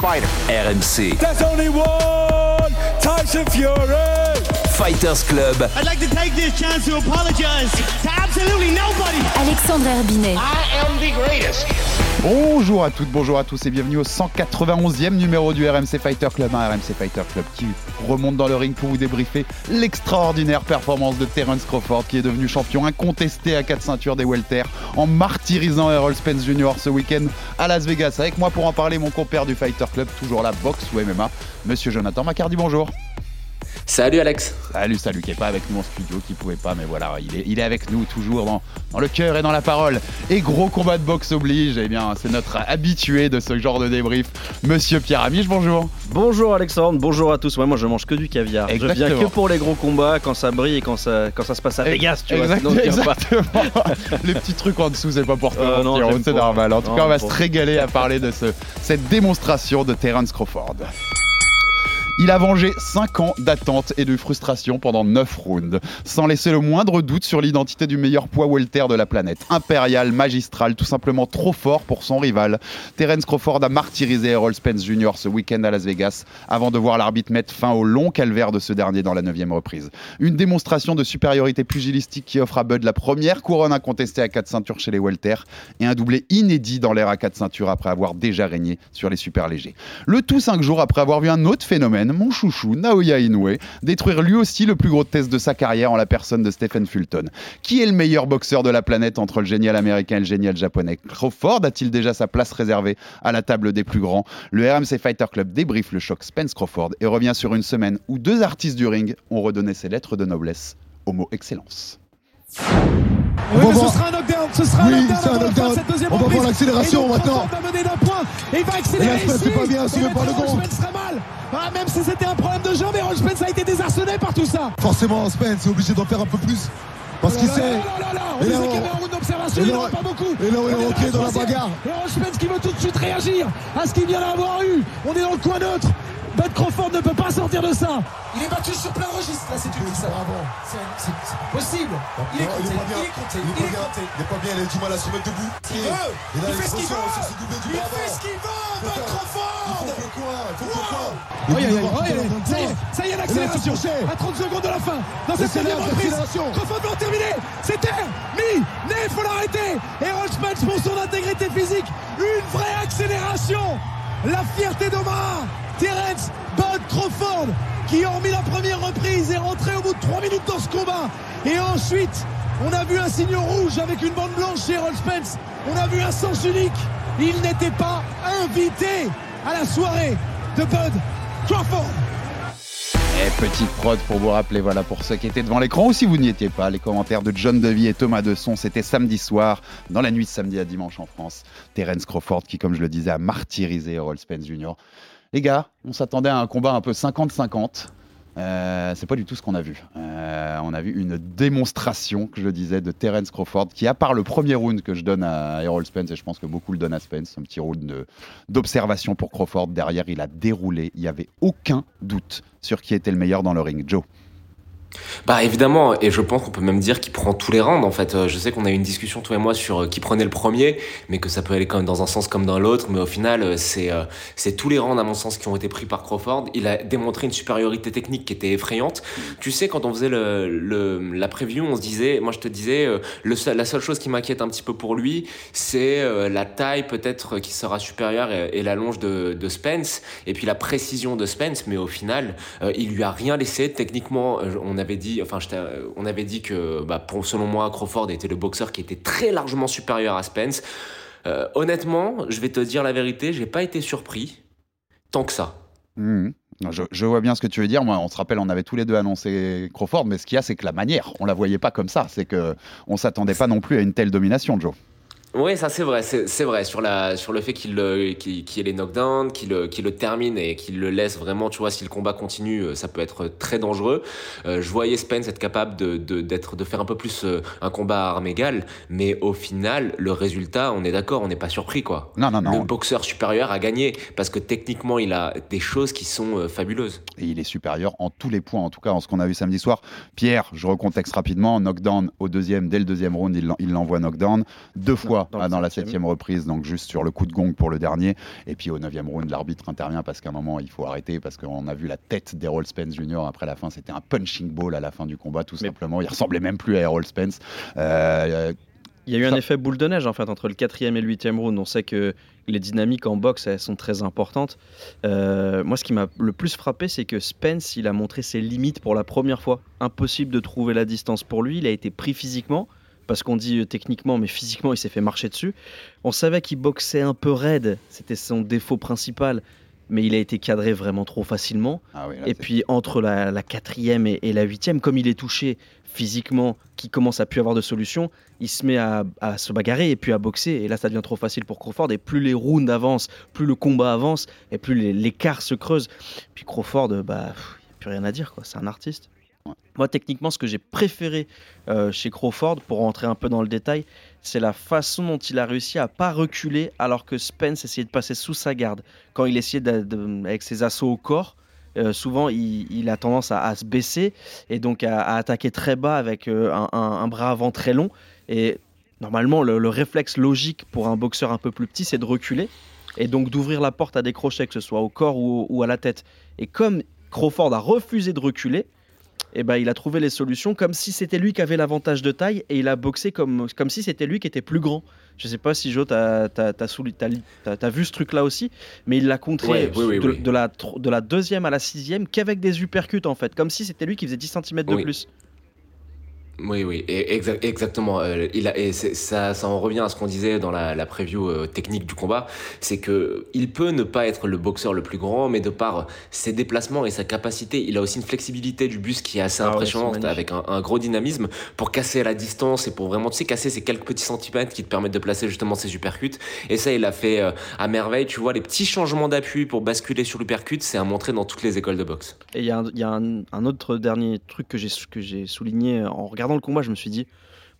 fighter? RMC There's only one Tyson Fury. Fighters Club. I'd like to take this chance to apologize to absolutely nobody. Alexandre Herbinet. I am the greatest. Bonjour à toutes, bonjour à tous et bienvenue au 191e numéro du RMC Fighter Club, un RMC Fighter Club qui remonte dans le ring pour vous débriefer l'extraordinaire performance de Terence Crawford qui est devenu champion incontesté à 4 ceintures des welter en martyrisant Errol Spence Jr. ce week-end à Las Vegas. Avec moi pour en parler mon compère du Fighter Club, toujours la boxe ou MMA, Monsieur Jonathan Macardy, bonjour. Salut Alex. Salut, salut, qui est pas avec nous en studio, qui pouvait pas, mais voilà, il est, il est avec nous toujours dans, dans le cœur et dans la parole. Et gros combat de boxe oblige, eh bien, c'est notre habitué de ce genre de débrief, Monsieur Pierre Amiche, bonjour. Bonjour Alexandre, bonjour à tous. Ouais, moi je mange que du caviar. Je Exactement. viens que pour les gros combats quand ça brille et quand ça, quand ça se passe à Vegas, tu vois. Sinon, je pas. exactement. Les petits trucs en dessous, c'est pas pour toi, Euh, non, c'est pas. normal. En tout Non, cas, on va se régaler à parler de ce, cette démonstration de Terence Crawford. Il a vengé 5 ans d'attente et de frustration pendant 9 rounds, sans laisser le moindre doute sur l'identité du meilleur poids welter de la planète. Impérial, magistral, tout simplement trop fort pour son rival. Terence Crawford a martyrisé Errol Spence Jr. ce week-end à Las Vegas, avant de voir l'arbitre mettre fin au long calvaire de ce dernier dans la 9 reprise. Une démonstration de supériorité pugilistique qui offre à Bud la première couronne incontestée à 4 ceintures chez les welter et un doublé inédit dans l'ère à 4 ceintures après avoir déjà régné sur les super légers. Le tout 5 jours après avoir vu un autre phénomène, mon chouchou Naoya Inoue, détruire lui aussi le plus gros test de sa carrière en la personne de Stephen Fulton. Qui est le meilleur boxeur de la planète entre le génial américain et le génial japonais? Crawford a-t-il déjà sa place réservée à la table des plus grands? Le RMC Fighter Club débriefe le choc Spence Crawford et revient sur une semaine où deux artistes du ring ont redonné ses lettres de noblesse au mot excellence. Oui, mais ce sera un knockdown. Ce sera Oui, un knockdown. un knockdown. cette deuxième On va voir l'accélération Et maintenant. Crawford va mener d'un point. Et il va accélérer Et pas bien Et par le gong. Mal. Ah, même si c'était un problème de jambe, Errol Spence a été désarçonné par tout ça. Forcément, Spence est obligé d'en faire un peu plus. Parce qu'il Oh là sait. là là là là. On Et disait qu'il y avait un round d'observation, et il là, n'y en a pas beaucoup. et là, on est rentré dans la bagarre. Errol Spence qui veut tout de suite réagir à ce qu'il vient d'avoir eu. On est dans le coin neutre. Bud Crawford ne peut pas sortir de ça. Il est battu sur plein registre. Là, c'est une ça. C'est possible. Il est compté, il est pas bien. il est compté, Il est il pas est bien. compté. Il est pas bien. Il a du mal à se mettre debout. Il veut. Il fait ce qu'il veut. du Il fait ce qu'il veut, Bud Il Crawford. faut que quoi Il faut Ça y est, ça y est, l'accélération. Et À 30 secondes de la fin. Dans cette deuxième reprise. Crawford va en terminer. C'est terminé. Il faut l'arrêter. Errol Spence pour son intégrité physique. Une vraie accélération. La fierté d'Omar. Terence Bud Crawford qui, hormis la première reprise, est rentré au bout de 3 minutes dans ce combat. Et ensuite, on a vu un signe rouge avec une bande blanche chez Errol Spence. On a vu un sens unique. Il n'était pas invité à la soirée de Bud Crawford. Et petite prod pour vous rappeler, voilà, pour ceux qui étaient devant l'écran ou si vous n'y étiez pas, les commentaires de John Devy et Thomas Desson, c'était samedi soir, dans la nuit de samedi à dimanche en France. Terence Crawford qui, comme je le disais, a martyrisé Errol Spence Jr. Les gars, on s'attendait à un combat un peu 50-50. Euh, c'est pas du tout ce qu'on a vu. Euh, on a vu une démonstration, que je disais, de Terence Crawford, qui, à part le premier round que je donne à Errol Spence, et je pense que beaucoup le donnent à Spence, un petit round d'observation pour Crawford. Derrière, il a déroulé. Il n'y avait aucun doute sur qui était le meilleur dans le ring. Joe. Bah évidemment, et je pense qu'on peut même dire qu'il prend tous les rounds en fait. Euh, Je sais qu'on a eu une discussion toi et moi sur euh, qui prenait le premier, mais que ça peut aller quand même dans un sens comme dans l'autre. Mais au final, euh, c'est tous les rounds à mon sens qui ont été pris par Crawford. Il a démontré une supériorité technique qui était effrayante. Tu sais, quand on faisait le, le la preview, on se disait, moi je te disais, le la seule chose qui m'inquiète un petit peu pour lui, c'est la taille peut-être qui sera supérieure et, et la longe de, de Spence, et puis la précision de Spence. Mais au final, il lui a rien laissé techniquement. on avait dit, enfin, on avait dit que, bah, selon moi, Crawford était le boxeur qui était très largement supérieur à Spence. Euh, honnêtement, je vais te dire la vérité, j'ai pas été surpris tant que ça. Je, je vois bien ce que tu veux dire. Moi, on se rappelle, on avait tous les deux annoncé Crawford, mais ce qu'il y a, c'est que la manière, on la voyait pas comme ça. C'est que on s'attendait pas non plus à une telle domination, Joe. Oui, ça c'est vrai, c'est vrai sur la sur le fait qu'il qu'il qu'il ait les knockdowns, qu'il le- qu'il le termine et qu'il le laisse vraiment, tu vois, si le combat continue, euh, ça peut être très dangereux. Euh, je voyais Spence être capable de d'être de faire un peu plus euh, un combat à armes égales, mais au final, le résultat, on est d'accord, on n'est pas surpris quoi. Non, non, non. Le boxeur supérieur a gagné parce que techniquement, il a des choses qui sont fabuleuses. Et il est supérieur en tous les points, en tout cas en ce qu'on a vu samedi soir. Pierre, je recontexte rapidement, knockdown au deuxième, dès le deuxième round, il l'envoie knockdown. Deux fois dans ah, dans la septième. reprise, donc juste sur le coup de gong pour le dernier. Et puis au neuvième round, l'arbitre intervient parce qu'à un moment, il faut arrêter, parce qu'on a vu la tête d'Errol Spence Jr. après la fin. C'était un punching ball à la fin du combat, tout Mais- simplement. Il ressemblait même plus à Errol Spence. Euh, Il y a eu un effet boule de neige en fait entre le quatrième et le huitième round. On sait que les dynamiques en boxe elles sont très importantes. Euh, moi, ce qui m'a le plus frappé, c'est que Spence, il a montré ses limites pour la première fois. Impossible de trouver la distance pour lui. Il a été pris physiquement parce qu'on dit euh, techniquement, mais physiquement, il s'est fait marcher dessus. On savait qu'il boxait un peu raide. C'était son défaut principal. Mais il a été cadré vraiment trop facilement. ah oui, là, Et puis entre la, la quatrième et, et la huitième, comme il est touché physiquement, qui commence à plus avoir de solution, il se met à, à se bagarrer et puis à boxer. Et là, ça devient trop facile pour Crawford. Et plus les rounds avancent, plus le combat avance, et plus l'écart se creuse. Puis Crawford, euh, bah, pff, y a plus rien à dire, quoi. C'est un artiste. Moi, techniquement, ce que j'ai préféré euh, chez Crawford, pour rentrer un peu dans le détail, c'est la façon dont il a réussi à pas reculer alors que Spence essayait de passer sous sa garde. Quand il essayait avec ses assauts au corps, euh, souvent il, a tendance à, se baisser et donc à, attaquer très bas avec euh, un, bras avant très long. Et normalement, le, le réflexe logique pour un boxeur un peu plus petit, c'est de reculer et donc d'ouvrir la porte à des crochets, que ce soit au corps ou à la tête. Et comme Crawford a refusé de reculer, eh ben, il a trouvé les solutions comme si c'était lui qui avait l'avantage de taille et il a boxé comme, comme si c'était lui qui était plus grand. Je sais pas si Jo, t'as as, vu ce truc-là aussi, mais il l'a contré Ouais, oui, oui, de, oui. de la, de la deuxième à la sixième qu'avec des uppercuts en fait, comme si c'était lui qui faisait 10 cm de plus. Oui, oui, exa- exactement. Euh, il a, et ça, ça en revient à ce qu'on disait dans la, la preview euh, technique du combat, c'est que il peut ne pas être le boxeur le plus grand, mais de par ses déplacements et sa capacité, il a aussi une flexibilité du buste qui est assez Ah impressionnante, avec un, un gros dynamisme pour casser à la distance et pour vraiment, tu sais, casser ces quelques petits centimètres qui te permettent de placer justement ses uppercuts. Et ça, il l'a fait euh, à merveille. Tu vois, les petits changements d'appui pour basculer sur l'uppercut, c'est à montrer dans toutes les écoles de boxe. Et il y a, un, y a un- un autre dernier truc que j'ai souligné en regardant le combat, je me suis dit,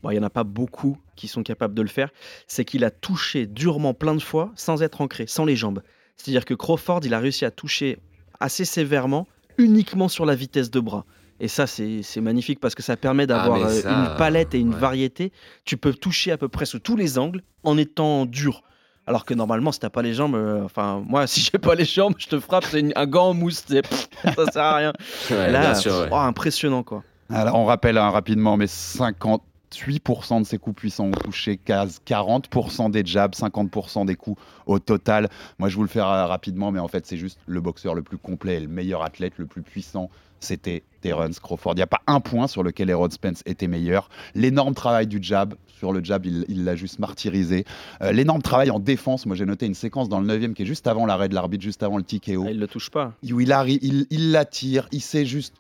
bon, il n'y en a pas beaucoup qui sont capables de le faire, c'est qu'il a touché durement plein de fois sans être ancré, sans les jambes. C'est-à-dire que Crawford, il a réussi à toucher assez sévèrement uniquement sur la vitesse de bras. Et ça, c'est magnifique parce que ça permet d'avoir mais euh, ça, une palette et une ouais. variété. Tu peux toucher à peu près sous tous les angles en étant dur. Alors que normalement, si t'as pas les jambes, euh, enfin, moi, si j'ai pas les jambes, je te frappe, c'est un gant en mousse, pff, ça sert à rien. Ouais, Là, sûr, ouais. oh, impressionnant quoi. Alors, on rappelle hein, rapidement, mais 58% de ses coups puissants ont touché case, 40% des jabs, 50% des coups au total. Moi, je vous le fais euh, rapidement, mais en fait, c'est juste le boxeur le plus complet et le meilleur athlète, le plus puissant. C'était Terence Crawford. Il n'y a pas un point sur lequel Errol Spence était meilleur. L'énorme travail du jab, sur le jab, il l'a juste martyrisé. Euh, L'énorme travail en défense, moi j'ai noté une séquence dans le 9 qui est juste avant l'arrêt de l'arbitre, juste avant le TKO Ah, il le touche pas. il arrive, il il l'attire, il sait juste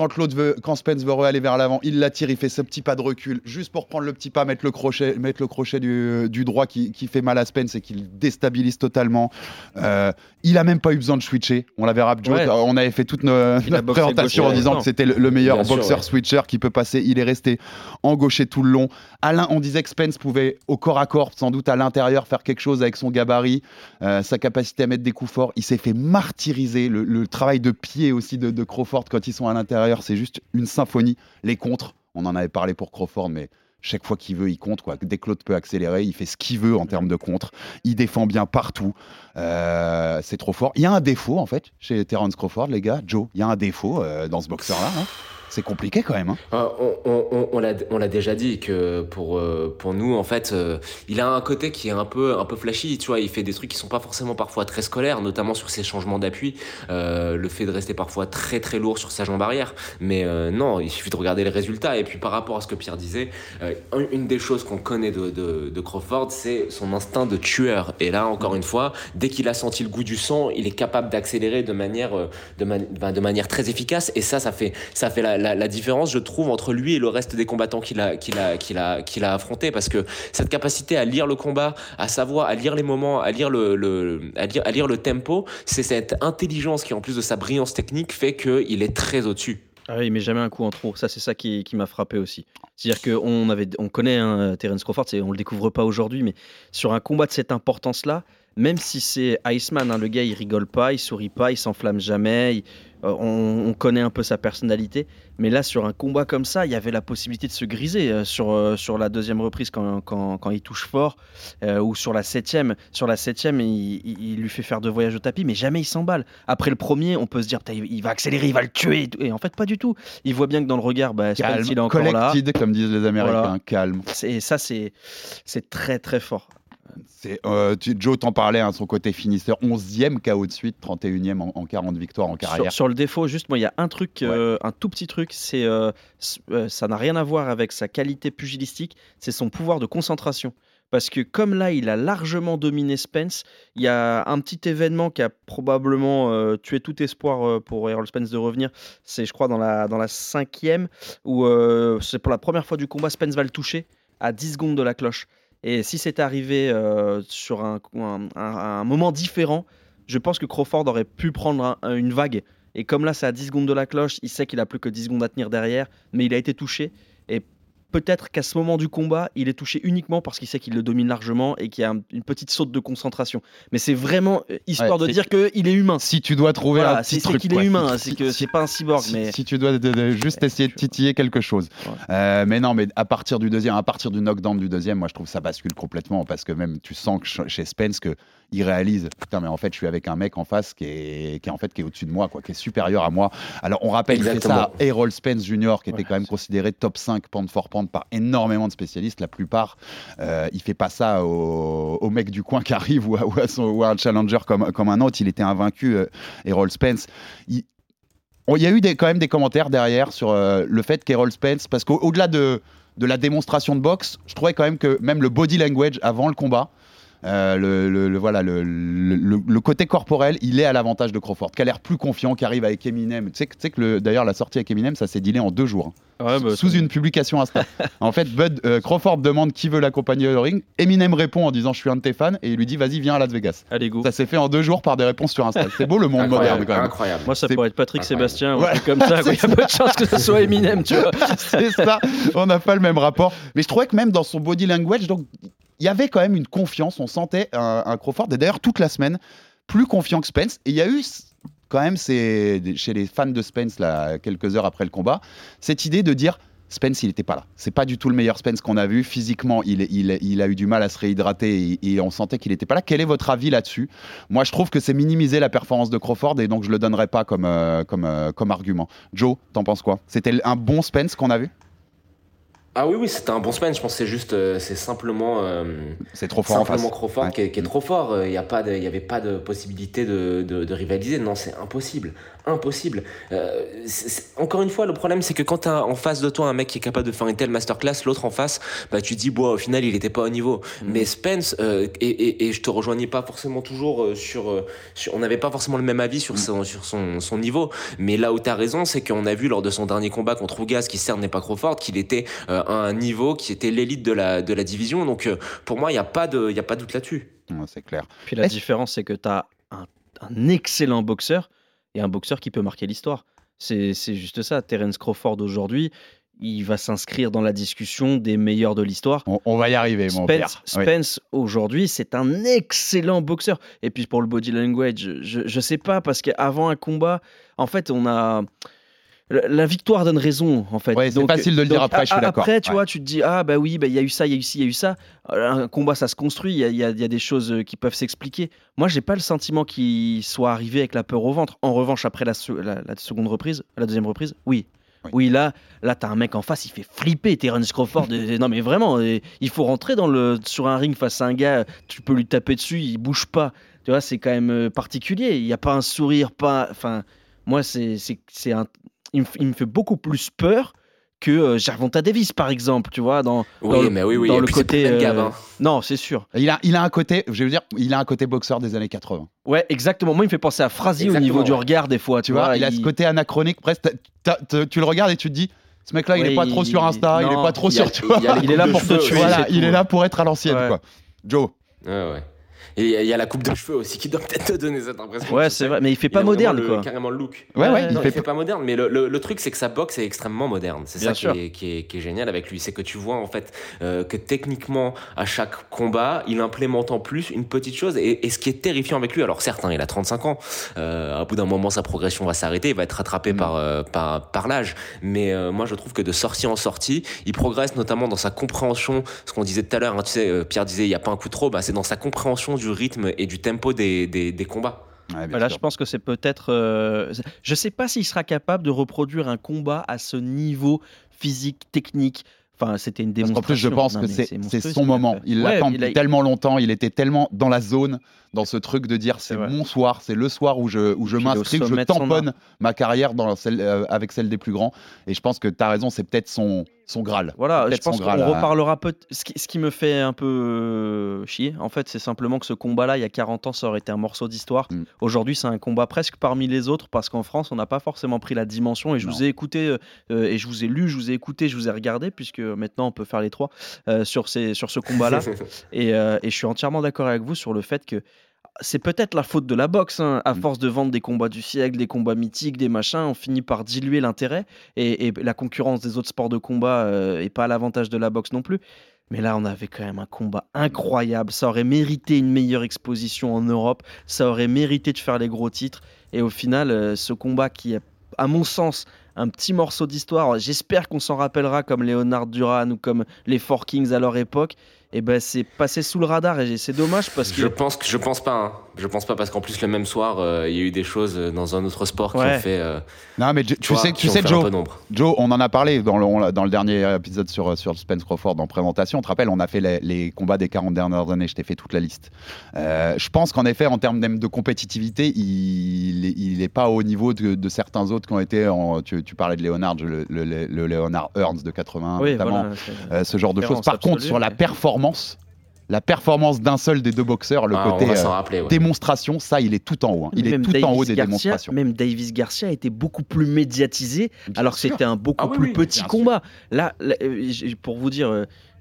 quand l'autre veut, quand Spence veut aller vers l'avant, il l'attire, il fait ce petit pas de recul, juste pour prendre le petit pas, mettre le crochet, mettre le crochet du, du droit qui, qui fait mal à Spence et qui le déstabilise totalement. Euh, il a même pas eu besoin de switcher. On l'avait rap joke, Ouais. on avait fait toute nos- notre présentation en gaucher disant que c'était le, le meilleur boxeur ouais. switcher qui peut passer. Il est resté engauché tout le long. Alain, on disait que Spence pouvait au corps à corps, sans doute à l'intérieur, faire quelque chose avec son gabarit, euh, sa capacité à mettre des coups forts. Il s'est fait martyriser. Le, le travail de pied aussi de, de Crawford quand ils sont à l'intérieur, c'est juste une symphonie. Les contres, on en avait parlé pour Crawford, mais chaque fois qu'il veut, il compte. Quoi. Dès que l'autre peut accélérer, il fait ce qu'il veut en termes de contre. Il défend bien partout. Euh, c'est trop fort. Il y a un défaut, en fait, chez Terence Crawford, les gars. Joe, il y a un défaut euh, dans ce boxeur-là. hein. C'est compliqué quand même. hein. Euh, on l'a déjà dit que pour euh, pour nous en fait euh, il a un côté qui est un peu un peu flashy tu vois il fait des trucs qui sont pas forcément parfois très scolaires notamment sur ses changements d'appui euh, le fait de rester parfois très très lourd sur sa jambe arrière mais non il suffit de regarder les résultats et puis par rapport à ce que Pierre disait un- une des choses qu'on connaît de, de, Crawford c'est son instinct de tueur et là encore une fois dès qu'il a senti le goût du sang il est capable d'accélérer de manière de, man- de manière très efficace et ça ça fait ça fait la, la, différence, je trouve, entre lui et le reste des combattants qu'il a, qu'il a, qu'il a, qu'il a affronté. Parce que cette capacité à lire le combat, à savoir, à lire les moments, à lire le, le à lire, à lire le tempo, c'est cette intelligence qui, en plus de sa brillance technique, fait qu'il est très au-dessus. Ah oui, mais jamais un coup en trop. Ça, c'est ça qui, qui m'a frappé aussi. C'est-à-dire qu'on on connaît hein, Terence Crawford, on le découvre pas aujourd'hui, mais sur un combat de cette importance-là, même si c'est Iceman, hein, le gars, il rigole pas, il sourit pas, il s'enflamme jamais, il- euh, on, on connaît un peu sa personnalité. Mais là, sur un combat comme ça, il y avait la possibilité de se griser euh, sur, euh, sur la deuxième reprise quand, quand, quand il touche fort, ou sur la septième. Sur la septième, il, il- il lui fait faire deux voyages au tapis, mais jamais il s'emballe. Après le premier, on peut se dire, il va accélérer, il va le tuer. et tout. Et en fait, pas du tout. Il voit bien que dans le regard, bah, Calme, il est encore là. collected, comme disent les Américains, Voilà. calme. Et ça, c'est très très fort. C'est, euh, tu- Joe t'en parlait, hein, son côté finisseur, 11e KO de suite, 31e en, en 40 victoires en carrière. Sur, sur le défaut, juste, moi, il y a un truc, euh, un tout petit truc, c'est euh, ça n'a rien à voir avec sa qualité pugilistique, c'est son pouvoir de concentration. Parce que comme là, il a largement dominé Spence, il y a un petit événement qui a probablement tué tout espoir pour Errol Spence de revenir. C'est, je crois, dans la, dans la cinquième, où c'est pour la première fois du combat, Spence va le toucher à 10 secondes de la cloche. Et si c'était arrivé euh, sur un, moment différent, je pense que Crawford aurait pu prendre un- un- une vague. Et comme là, c'est à 10 secondes de la cloche, il sait qu'il a plus que 10 secondes à tenir derrière, mais il a été touché. Et peut-être qu'à ce moment du combat, il est touché uniquement parce qu'il sait qu'il le domine largement et qu'il y a un- une petite saute de concentration. Mais c'est vraiment euh, histoire Ouais, de dire qu'il est humain. Si tu dois trouver Voilà, un petit c'est c'est truc. qu'il est humain, c'est que c'est pas un cyborg. si, mais si tu dois de- de- juste essayer de titiller quelque chose. Euh, mais non, mais à partir du deuxième, à partir du knockdown du deuxième, moi je trouve ça bascule complètement parce que même tu sens que ch- chez Spence que il réalise putain mais en fait je suis avec un mec en face qui est, qui est en fait qui est au-dessus de moi quoi, qui est supérieur à moi. Alors on rappelle il fait ça Exactement. à Errol Spence Jr qui était quand même considéré top 5 pound for pound par énormément de spécialistes. La plupart, euh, il fait pas ça au, au mec du coin qui arrive ou à, ou à son- ou à un challenger comme, comme un autre. Il était invaincu, euh, Errol Spence. Il, Il y a eu des, quand même des commentaires derrière sur euh, le fait qu'Errol Spence, parce qu'au-delà de, de la démonstration de boxe, je trouvais quand même que même le body language avant le combat, euh, le, le- le- voilà, le, le- côté corporel, il est à l'avantage de Crawford, qui a l'air plus confiant, qui arrive avec Eminem. Tu sais, que- tu sais que le- d'ailleurs la sortie avec Eminem, ça s'est dealé en deux jours, hein, Ouais, bah, sous une publication Insta. en fait, Bud euh, Crawford demande qui veut l'accompagner au ring. Eminem répond en disant je suis un de tes fans et il lui dit vas-y viens à Las Vegas. allez go. Ça s'est fait en deux jours par des réponses sur Insta. C'est beau le monde moderne quand même. incroyable. Moi, ça pourrait être Patrick incroyable. Sébastien, ou Ouais. comme ça. Il y a peu de chances que ce soit Eminem, tu vois. c'est ça, on n'a pas le même rapport. Mais je trouvais que même dans son body language, donc il y avait quand même une confiance. On sentait un, Crawford, et d'ailleurs toute la semaine, plus confiant que Spence. Et il y a eu quand même chez les fans de Spence, là, quelques heures après le combat, cette idée de dire. Spence, il n'était pas là. C'est pas du tout le meilleur Spence qu'on a vu. Physiquement, il, a eu du mal à se réhydrater et, on sentait qu'il n'était pas là. Quel est votre avis là-dessus? Moi, je trouve que c'est minimiser la performance de Crawford et donc je le donnerai pas comme, euh, euh, comme argument. Joe, t'en penses quoi? C'était un bon Spence qu'on a vu? Ah oui, oui, c'était un bon semaine. Je pense que c'est juste, euh, c'est simplement, euh, C'est trop fort en simplement face. Crawford Ouais. qui, est, qui est trop fort. Il n'y de, il y avait pas de possibilité de, de, de rivaliser. Non, c'est impossible, impossible. Euh, encore une fois, le problème, c'est que quand tu as en face de toi un mec qui est capable de faire une telle masterclass, l'autre en face, bah tu te dis, bon, au final, il n'était pas au niveau. Mais Spence, euh, et, et, et je te rejoignais pas forcément toujours euh, sur, euh, sur- on n'avait pas forcément le même avis sur son, sur son, son niveau. Mais là où tu as raison, c'est qu'on a vu lors de son dernier combat contre Ougas, qui certes n'est pas Crawford, qu'il était euh, à un niveau qui était l'élite de la, de la division. Donc euh, pour moi, il n'y a pas de, il y a pas de doute là-dessus. Ouais, c'est clair. Puis la différence, c'est que tu as un, un excellent boxeur et un boxeur qui peut marquer l'histoire. C'est juste ça. Terence Crawford aujourd'hui, il va s'inscrire dans la discussion des meilleurs de l'histoire. On, on va y arriver, mon Spence, père. Oui. Spence aujourd'hui, c'est un excellent boxeur. Et puis pour le body language, je, je sais pas, parce qu'avant un combat, en fait, on a. La victoire donne raison, en fait. Ouais, c'est facile de le dire après, je suis d'accord. Après, tu Ouais. vois, tu te dis, ah bah oui, bah, il y a eu ça, il y a eu ci, il y a eu ça. Euh, Un combat, ça se construit, il y a, y y des choses euh, qui peuvent s'expliquer. Moi, j'ai pas le sentiment qu'il soit arrivé avec la peur au ventre. En revanche, après la, se- la- la seconde reprise, la deuxième reprise, oui. Oui. Oui, là, là, t'as un mec en face, il fait flipper Terence Crawford. Et- non, mais vraiment, et il faut rentrer dans le, sur un ring face à un gars, tu peux lui taper dessus, il bouge pas. Tu vois, c'est quand même euh, particulier. Il n'y a pas un sourire, pas. Enfin, moi, c'est un. Il me, il fait beaucoup plus peur que euh, Gervonta Davis, par exemple, tu vois, dans, Oui, dans le- mais oui, oui. dans et le côté. même euh, gamme, hein. Non, c'est sûr. Il a, il a un côté, je veux dire, il a un côté boxeur des années 80. Ouais, exactement. Moi, il me fait penser à Frazi au Exactement, niveau du regard, des fois, tu, vois, il a ce il- côté anachronique, presque. tu le regardes et tu te dis, ce mec-là, il Ouais, est pas trop il- sur Insta, il est pas trop il a- sur. Tu vois. il Il est là pour te tuer. Voilà, il est là pour être à l'ancienne, Ouais. quoi. Joe. Ouais, ouais. Et il y a la coupe de cheveux aussi qui doit peut-être te donner cette impression. Ouais, c'est vrai, mais il fait pas moderne, le- quoi. Carrément le look. Ouais, ouais, il Non, fait il fait pas moderne, mais le, le- le truc c'est que sa boxe est extrêmement moderne. C'est ça qui est, qui, est, qui est génial avec lui, c'est que tu vois en fait euh, que techniquement à chaque combat, il implémente en plus une petite chose. Et, et ce qui est terrifiant avec lui, alors certes, hein, il a 35 ans, euh, à bout d'un moment sa progression va s'arrêter, il va être rattrapé Mm. par, euh, par, par l'âge. Mais euh, moi je trouve que de sortie en sortie, il progresse notamment dans sa compréhension, ce qu'on disait tout à l'heure, hein, tu sais, euh, Pierre disait il n'y a pas un coup trop, bah, c'est dans sa compréhension du rythme et du tempo des, des, des combats. Ouais, bien Là, sûr. je pense que c'est peut-être. euh, Je sais pas s'il sera capable de reproduire un combat à ce niveau physique, technique. Enfin, c'était une Parce démonstration. qu'en plus, je pense Non, que c'est son moment. Il Ouais, l'attend il a- tellement longtemps. Il était tellement dans la zone, dans ce truc de dire c'est mon soir, c'est le soir où je, où je m'inscris, je tamponne ma carrière dans celle, euh, avec celle des plus grands. Et je pense que tu as raison, c'est peut-être son, son Graal. Voilà, je pense qu'on reparlera peu. Ce qui, ce qui me fait un peu euh, chier, en fait, c'est simplement que ce combat-là, il y a 40 ans, ça aurait été un morceau d'histoire. Mm. Aujourd'hui, c'est un combat presque parmi les autres parce qu'en France, on n'a pas forcément pris la dimension. Et je Non. vous ai écouté, euh, euh, et je vous ai lu, je vous ai écouté, je vous ai regardé, puisque maintenant, on peut faire les trois euh, sur, ces, sur ce combat-là. Et, euh, et je suis entièrement d'accord avec vous sur le fait que c'est peut-être la faute de la boxe. hein. À Mm. force de vendre des combats du siècle, des combats mythiques, des machins, on finit par diluer l'intérêt. Et, et la concurrence des autres sports de combat euh, est pas à l'avantage de la boxe non plus. Mais là, on avait quand même un combat incroyable. Ça aurait mérité une meilleure exposition en Europe. Ça aurait mérité de faire les gros titres. Et au final, euh, ce combat qui est, à mon sens, un petit morceau d'histoire. J'espère qu'on s'en rappellera comme Leonard Duran ou comme les Four Kings à leur époque. Et ben, c'est passé sous le radar et c'est dommage parce que Je pense que je pense pas. hein. Je pense pas parce qu'en plus le même soir, euh, il y a eu des choses euh, dans un autre sport qui Ouais. ont fait. euh, Non, mais tu, tu vois, sais, tu sais Joe. Joe, on en a parlé dans le, on dans le dernier épisode sur, sur Spence Crawford en présentation. On te rappelle, on a fait les, les combats des 40 dernières années. Je t'ai fait toute la liste. Euh, je pense qu'en effet, en termes même de compétitivité, il est- il n'est pas au niveau de, de certains autres qui ont été. En, tu, tu parlais de Leonard, le, le, le- le Leonard Hearns de 81 Oui, notamment. voilà, c'est- Euh, ce genre de choses. Par contre, absolue, sur la mais- performance, la performance d'un seul des deux boxeurs, le Ah, côté euh, rappeler. ouais. démonstration, ça, il est tout en haut. hein. Il est Même tout en haut Davis des Garcia- démonstrations. Même Davis Garcia a été beaucoup plus médiatisé, alors que c'était un beaucoup Ah oui, plus oui, petit combat. Là, là, euh, pour vous dire,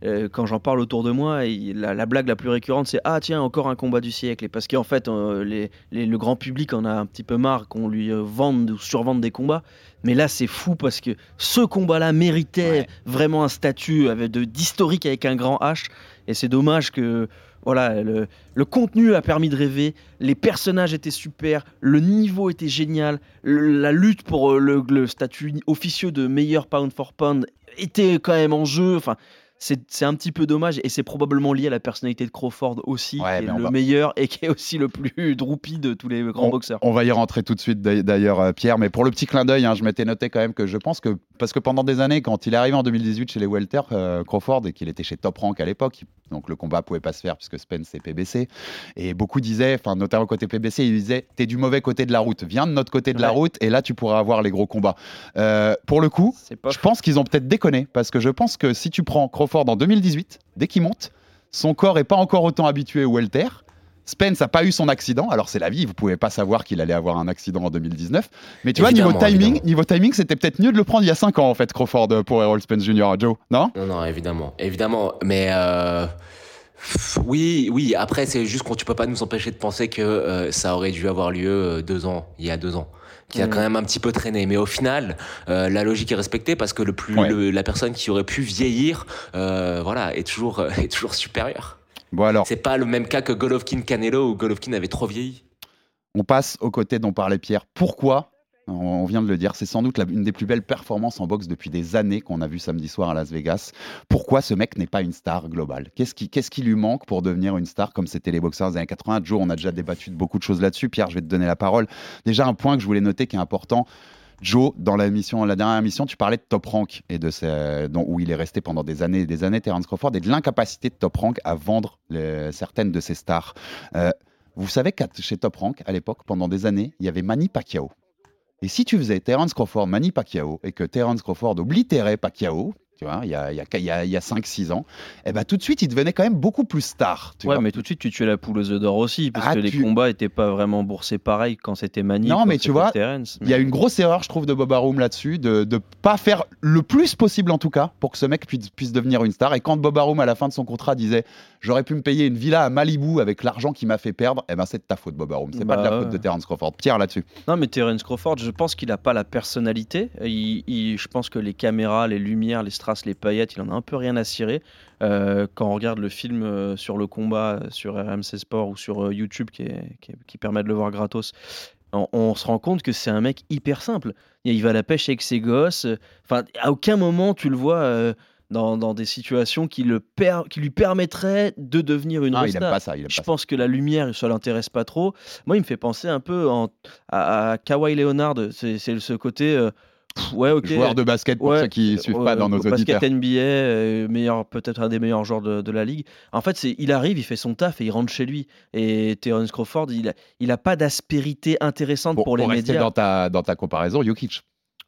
euh, quand j'en parle autour de moi, il- la, la blague la plus récurrente, c'est Ah, tiens, encore un combat du siècle. Et parce qu'en fait, euh, les- les- le grand public en a un petit peu marre qu'on lui euh, vende ou survende des combats. Mais là, c'est fou parce que ce combat-là méritait Ouais. vraiment un statut avec de- d'historique avec un grand H. Et c'est dommage que. Voilà, le, le contenu a permis de rêver, les personnages étaient super, le niveau était génial, le- la lutte pour le, le statut officieux de meilleur pound for pound était quand même en jeu. Enfin, c'est un petit peu dommage et c'est probablement lié à la personnalité de Crawford aussi, Ouais, qui est le va- meilleur et qui est aussi le plus droupi de tous les grands boxeurs. On va y rentrer tout de suite d'ailleurs, euh, Pierre. Mais pour le petit clin d'œil, hein, je m'étais noté quand même que je pense que parce que pendant des années, quand il est arrivé en 2018 chez les welter euh, Crawford et qu'il était chez Top Rank à l'époque, donc le combat pouvait pas se faire puisque Spence est PBC. Et beaucoup disaient, enfin notamment côté PBC, ils disaient t'es du mauvais côté de la route, viens de notre côté de la route et là tu pourras avoir les gros combats. Euh, pour le coup, je pense qu'ils ont peut-être déconné parce que je pense que si tu prends Crawford en 2018, dès qu'il monte, son corps est pas encore autant habitué au welter. Spence n'a pas eu son accident, alors c'est la vie, vous pouvez pas savoir qu'il allait avoir un accident en 2019. Mais tu vois, niveau timing, évidemment. niveau timing, c'était peut-être mieux de le prendre il y a 5 ans en fait, Crawford euh, pour Errol Spence Jr. Joe, non? Non, non, évidemment, évidemment, mais euh, oui, oui. Après, c'est juste qu'on tu peux pas nous empêcher de penser que euh, ça aurait dû avoir lieu deux ans, il y a deux ans, qui a Mhm. quand même un petit peu traîné. Mais au final, euh, la logique est respectée parce que le plus, Ouais. le- la personne qui aurait pu vieillir, euh, voilà, est toujours, euh, est toujours supérieure. Bon alors, C'est pas le même cas que Golovkin Canelo où Golovkin avait trop vieilli. on passe au côté dont parlait Pierre. Pourquoi on vient de le dire, c'est sans doute une des plus belles performances en boxe depuis des années qu'on a vu samedi soir à Las Vegas. Pourquoi ce mec n'est pas une star globale? Qu'est-ce qui, lui manque pour devenir une star comme c'était les boxeurs des années 80 Joe, on a déjà débattu de beaucoup de choses là-dessus. Pierre, je vais te donner la parole. Déjà, un point que je voulais noter qui est important. Joe, dans la, émission, la dernière émission, tu parlais de Top Rank et de dont- où il est resté pendant des années et des années, Terence Crawford, et de l'incapacité de Top Rank à vendre certaines de ses stars. Euh, vous savez qu'à chez Top Rank, à l'époque, pendant des années, il y avait Manny Pacquiao. Et si tu faisais Terence Crawford Manny Pacquiao et que Terence Crawford oblitérait Pacquiao, tu vois, il y a, il y a, il y a- il y a 5-6 ans, et ben tout de suite, il devenait quand même beaucoup plus star. Tu ouais, vois. mais tout de suite, tu tuais la poule aux œufs d'or aussi, parce Ah, que les combats étaient pas vraiment boursés pareil quand c'était Manny. Non, mais tu vois, Il y a une grosse erreur, je trouve, de Bob Arum là-dessus, de ne pas faire le plus possible en tout cas pour que ce mec puisse, puisse devenir une star. Et quand Bob Arum, à la fin de son contrat, disait J'aurais pu me payer une villa à Malibu avec l'argent qui m'a fait perdre, eh ben c'est de ta faute, Bob Arum. C'est pas de la Bah faute ouais. de Terence Crawford. Pierre là-dessus. Non, mais Terence Crawford, je pense qu'il n'a pas la personnalité. Il- il- je pense que les caméras, les lumières, les strass, les paillettes, il en a un peu rien à cirer. Euh, quand on regarde le film euh, sur le combat euh, sur RMC Sport ou sur YouTube qui, est- qui est- qui permet de le voir gratos, on, on se rend compte que c'est un mec hyper simple. Il va à la pêche avec ses gosses. Enfin, à aucun moment tu le vois. euh, dans, dans des situations qui, le per- qui lui permettraient de devenir une Non, il pas ça. Il Je pas ça. pense que la lumière, ça l'intéresse pas trop. Moi, il me fait penser un peu en- à, à Kawhi Leonard. C'est ce côté. euh, ouais, ok. Joueur de basket pour Ouais, ceux qui suivent euh, pas dans nos basket auditeurs. NBA, euh, meilleur, peut-être un des meilleurs joueurs de, de la ligue. En fait, c'est, il arrive, il fait son taf et il rentre chez lui. Et Terence Crawford, il a, il a pas d'aspérité intéressante pour, Pour, les pour rester médias. dans ta, dans ta comparaison, Jokic.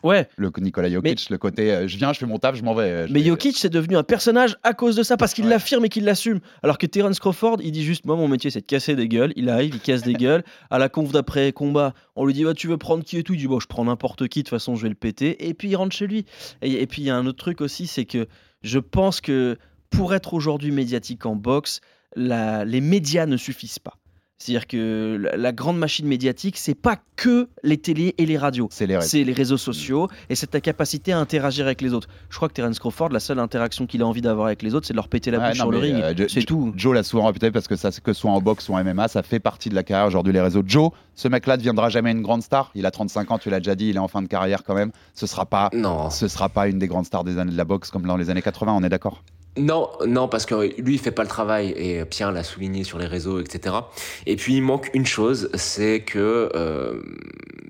Ouais, Le Nikola Jokic, le côté euh, je viens, je fais mon taf, je m'en vais. euh, je mais vais- Jokic, c'est devenu un personnage à cause de ça, parce qu'il Ouais. l'affirme et qu'il l'assume. Alors que Terence Crawford, il dit juste Moi, mon métier, c'est de casser des gueules. Il arrive, il casse des gueules. À la conf d'après combat, on lui dit bah, Tu veux prendre qui et tout? Il dit Bon, je prends n'importe qui, de toute façon, je vais le péter. Et puis, il rentre chez lui. Et, et puis, il y a un autre truc aussi c'est que je pense que pour être aujourd'hui médiatique en boxe, la- les médias ne suffisent pas. C'est-à-dire que la, la grande machine médiatique, c'est pas que les télés et les radios C'est les règles. c'est les réseaux sociaux et c'est ta capacité à interagir avec les autres. Je crois que Terence Crawford, la seule interaction qu'il a envie d'avoir avec les autres, c'est de leur péter la Ouais, bouche non, sur le ring. euh, c'est Jo- tout. Joe l'a souvent répété parce que ça, que ce soit en boxe ou en MMA, ça fait partie de la carrière aujourd'hui, les réseaux. Joe, ce mec-là ne deviendra jamais une grande star. Il a 35 ans, tu l'as déjà dit, il est en fin de carrière quand même. Ce sera pas, Non. ce sera pas une des grandes stars des années de la boxe comme dans les années 80, on est d'accord? Non, non, parce que lui, il fait pas le travail et Pierre l'a souligné sur les réseaux, etc. Et puis, il manque une chose, c'est que euh,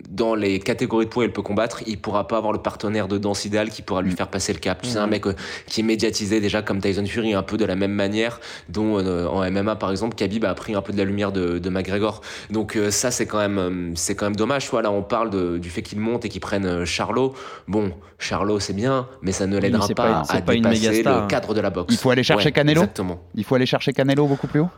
dans les catégories de poids il peut combattre, il pourra pas avoir le partenaire de danse idéal qui pourra lui faire passer le cap. Tu sais, un mec euh, qui est médiatisé déjà comme Tyson Fury, un peu de la même manière dont euh, en MMA, par exemple, Khabib a pris un peu de la lumière de, de McGregor. Donc euh, ça, c'est quand même, euh, c'est quand même dommage. Vois, là, on parle de- du fait qu'il monte et qu'il prenne Charlot. Bon, Charlot, c'est bien, mais ça ne l'aidera pas, à pas une dépasser méga star. le cadre de la boxe. Il faut aller chercher Ouais, Canelo Exactement. Il faut aller chercher Canelo beaucoup plus haut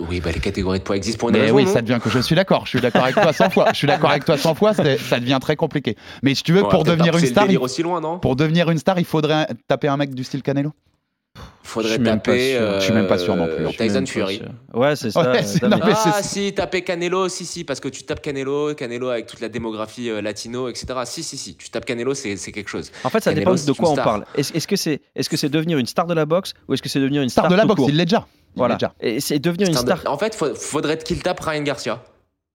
Oui, bah, les catégories de poids existent pour une Mais raison, oui, non ça devient que je suis d'accord. Je suis d'accord avec toi 100 fois. Je suis d'accord avec toi 100 fois. Ça devient très compliqué. Mais si tu veux, pour devenir une star, il, loin, pour devenir une star, il faudrait taper un mec du style Canelo. Faudrait Je suis même pas taper. sûr. euh, Je suis même pas sûr non plus. Je suis Tyson Fury. Ouais, c'est ça. Ouais, euh, c'est- non, mais- Ah si, taper Canelo, si si, parce que tu tapes Canelo, Canelo avec toute la démographie euh, latino, etc. Si si si, tu tapes Canelo, c'est quelque chose. En fait, ça Canelo, dépend de une quoi on parle. Est-ce que c'est est -ce c'est devenir une star de la boxe ou est-ce que c'est devenir une Star star, de la boxe, court il l'est déjà. Il Voilà. l'est déjà. Et c'est devenir une Star de- star. En fait, faudrait qu'il tape Ryan Garcia.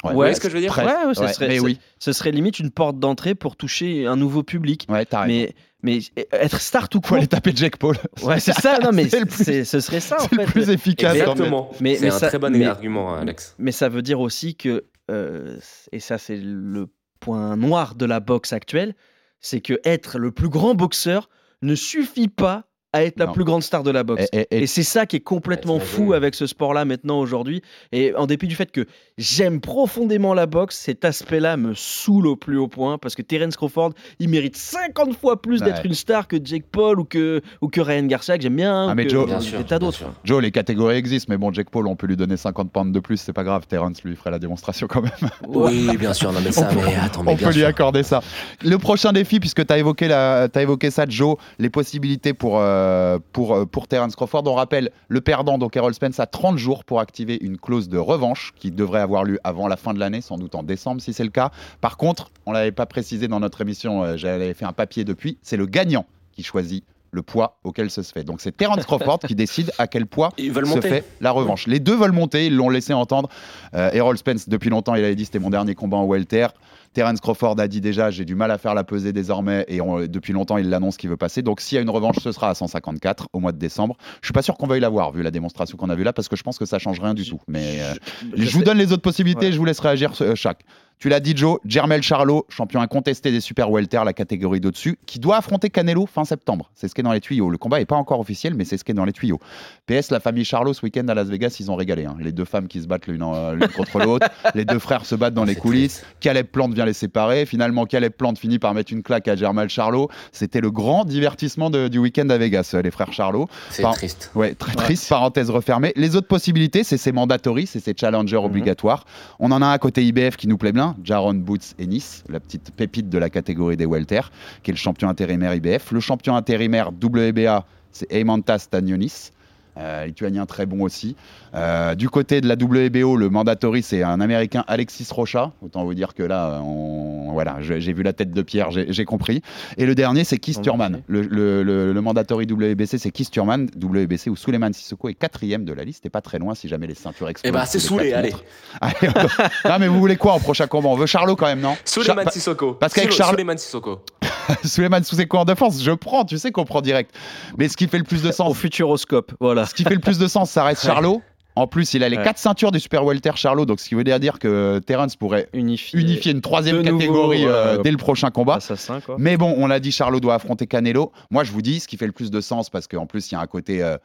Ouais, Vous voyez ce que je veux dire presque. Ouais, ouais, ce Ouais, serait- mais oui. Ce serait limite une porte d'entrée pour toucher un nouveau public. Ouais, t'as raison. Mais, mais être star tout Faut court. aller taper Jack Paul. Ouais, c'est ça. Non, mais C'est le plus- c'est- ce serait ça en C'est le plus efficace. Exactement. Mais- c'est mais un ça- très bon mais- argument, hein, Alex. Mais ça veut dire aussi que, euh, et ça c'est le point noir de la boxe actuelle, c'est que être le plus grand boxeur ne suffit pas à être la Non. plus grande star de la boxe. Et- et- et- Et c'est ça qui est complètement t'imagines. fou avec ce sport-là maintenant aujourd'hui. Et en dépit du fait que j'aime profondément la boxe, cet aspect-là me saoule au plus haut point parce que Terence Crawford, il mérite 50 fois plus d'être une star que Jake Paul ou que, ou que Ryan Garcia, que j'aime bien, Ah, mais que Joe- Bien des sûr, tas bien d'autres. sûr. Joe, les catégories existent, mais bon, Jack Paul, on peut lui donner 50 pounds de plus, c'est pas grave. Terence lui ferait la démonstration quand même. Oui, bien sûr. Non mais ça, mais attends, mais on bien peut lui accorder ça. Le prochain défi, puisque tu as évoqué, la, as évoqué ça, Joe, les possibilités pour, euh, pour, euh, pour Terence Crawford. On rappelle, le perdant, donc Errol Spence, a 30 jours pour activer une clause de revanche qui devrait avoir lieu avant la fin de l'année, sans doute en décembre si c'est le cas. Par contre, on l'avait pas précisé dans notre émission, euh, j'avais fait un papier depuis, c'est le gagnant qui choisit le poids auquel ça se fait. Donc c'est Terence Crawford qui décide à quel poids se monter. fait la revanche. Les deux veulent monter, ils l'ont laissé entendre. Euh, Errol Spence, depuis longtemps, il avait dit c'était mon dernier combat en welter. Terence Crawford a dit déjà j'ai du mal à faire la pesée désormais et on- depuis longtemps il l'annonce qu'il veut passer. Donc s'il y a une revanche, ce sera à 154 au mois de décembre. Je suis pas sûr qu'on veuille l'avoir vu la démonstration qu'on a vue là parce que je pense que ça change rien du tout. Mais euh, je, vous donne les autres possibilités, Ouais. je vous laisse réagir euh, chaque. Tu l'as dit Joe, Jermel Charlot, champion incontesté des super welter, la catégorie d'au-dessus, qui doit affronter Canelo fin septembre. C'est ce qui est dans les tuyaux. Le combat n'est pas encore officiel, mais c'est ce qui est dans les tuyaux. PS, la famille Charlot ce week-end à Las Vegas, ils ont régalé. hein. Les deux femmes qui se battent l'une l'une contre l'autre, les deux frères se battent dans les C'est coulisses. Caleb Plante vient les séparer. Finalement, Caleb Plant finit par mettre une claque à Germal Charlot. C'était le grand divertissement de- du week-end à Vegas, euh, les frères Charlot. C'est Par- triste. Ouais, très triste, parenthèse refermée. Les autres possibilités, c'est ces mandatories, c'est ces challengers obligatoires. On en a un à côté IBF qui nous plaît bien, Jaron Boots et Nice, la petite pépite de la catégorie des welter, qui est le champion intérimaire IBF. Le champion intérimaire WBA, c'est Eimantas Stanionis. Euh, lituanien très bon aussi. Euh, du côté de la WBO, le mandatory, c'est un américain Alexis Rocha. Autant vous dire que là, on- voilà, j'ai vu la tête de Pierre, j'ai compris. Et le dernier, c'est Keith Thurman. Le, le, le- le mandatory WBC, c'est Keith Thurman, WBC, où Suleiman Sissoko est quatrième de la liste et pas très loin si jamais les ceintures explosent. Eh ben, c'est quatre allez. non, mais vous voulez quoi en prochain combat? On veut Charlot quand même, non? Suleiman Char- Sissoko. parce qu'avec Charles- Suleiman Sissoko. Suleiman Sissoko en défense, je prends, tu sais qu'on prend direct. Mais ce qui fait le plus de Au sens, futuroscope, voilà. Ce qui fait le plus de sens, ça reste Charlot. En plus, il a les Ouais. quatre ceintures du Super Welter Charlot, donc ce qui veut dire que Terence pourrait unifier une troisième nouveau, catégorie euh, euh, dès le prochain combat. Assassin, quoi. Mais bon, on l'a dit, Charlot doit affronter Canelo. Moi, je vous dis, ce qui fait le plus de sens, parce qu'en plus, il y a un côté euh,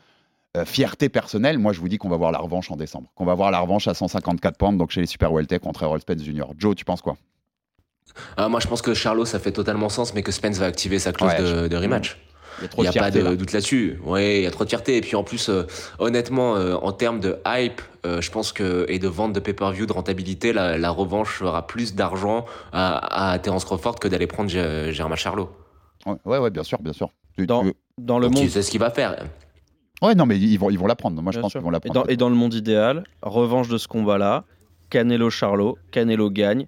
euh, fierté personnelle. Moi, je vous dis qu'on va voir la revanche en décembre. Qu'on va voir la revanche à 154 pounds, donc chez les Super Welter contre Errol Spence Jr. Joe, tu penses quoi? Ah, moi, je pense que Charlot, ça fait totalement sens, mais que Spence va activer sa clause Ouais, de, de rematch. Il a n'y a pas de là. doute là-dessus. Oui, il y a trop de fierté. Et puis en plus, euh, honnêtement, euh, en termes de hype, euh, je pense que et de vente de pay-per-view, de rentabilité, la, la revanche fera plus d'argent à, à Terence Crawford que d'aller prendre Germain Charlot. Ouais, ouais, bien sûr, bien sûr. Tu- Dans, tu- dans le Donc, monde. il sait ce qu'il va faire. Ouais, non, mais ils vont, ils vont la prendre. Moi, je Bien pense qu'ils vont la et, prendre. dans, et dans le monde idéal, revanche de ce combat-là, Canelo Charlot, Canelo gagne.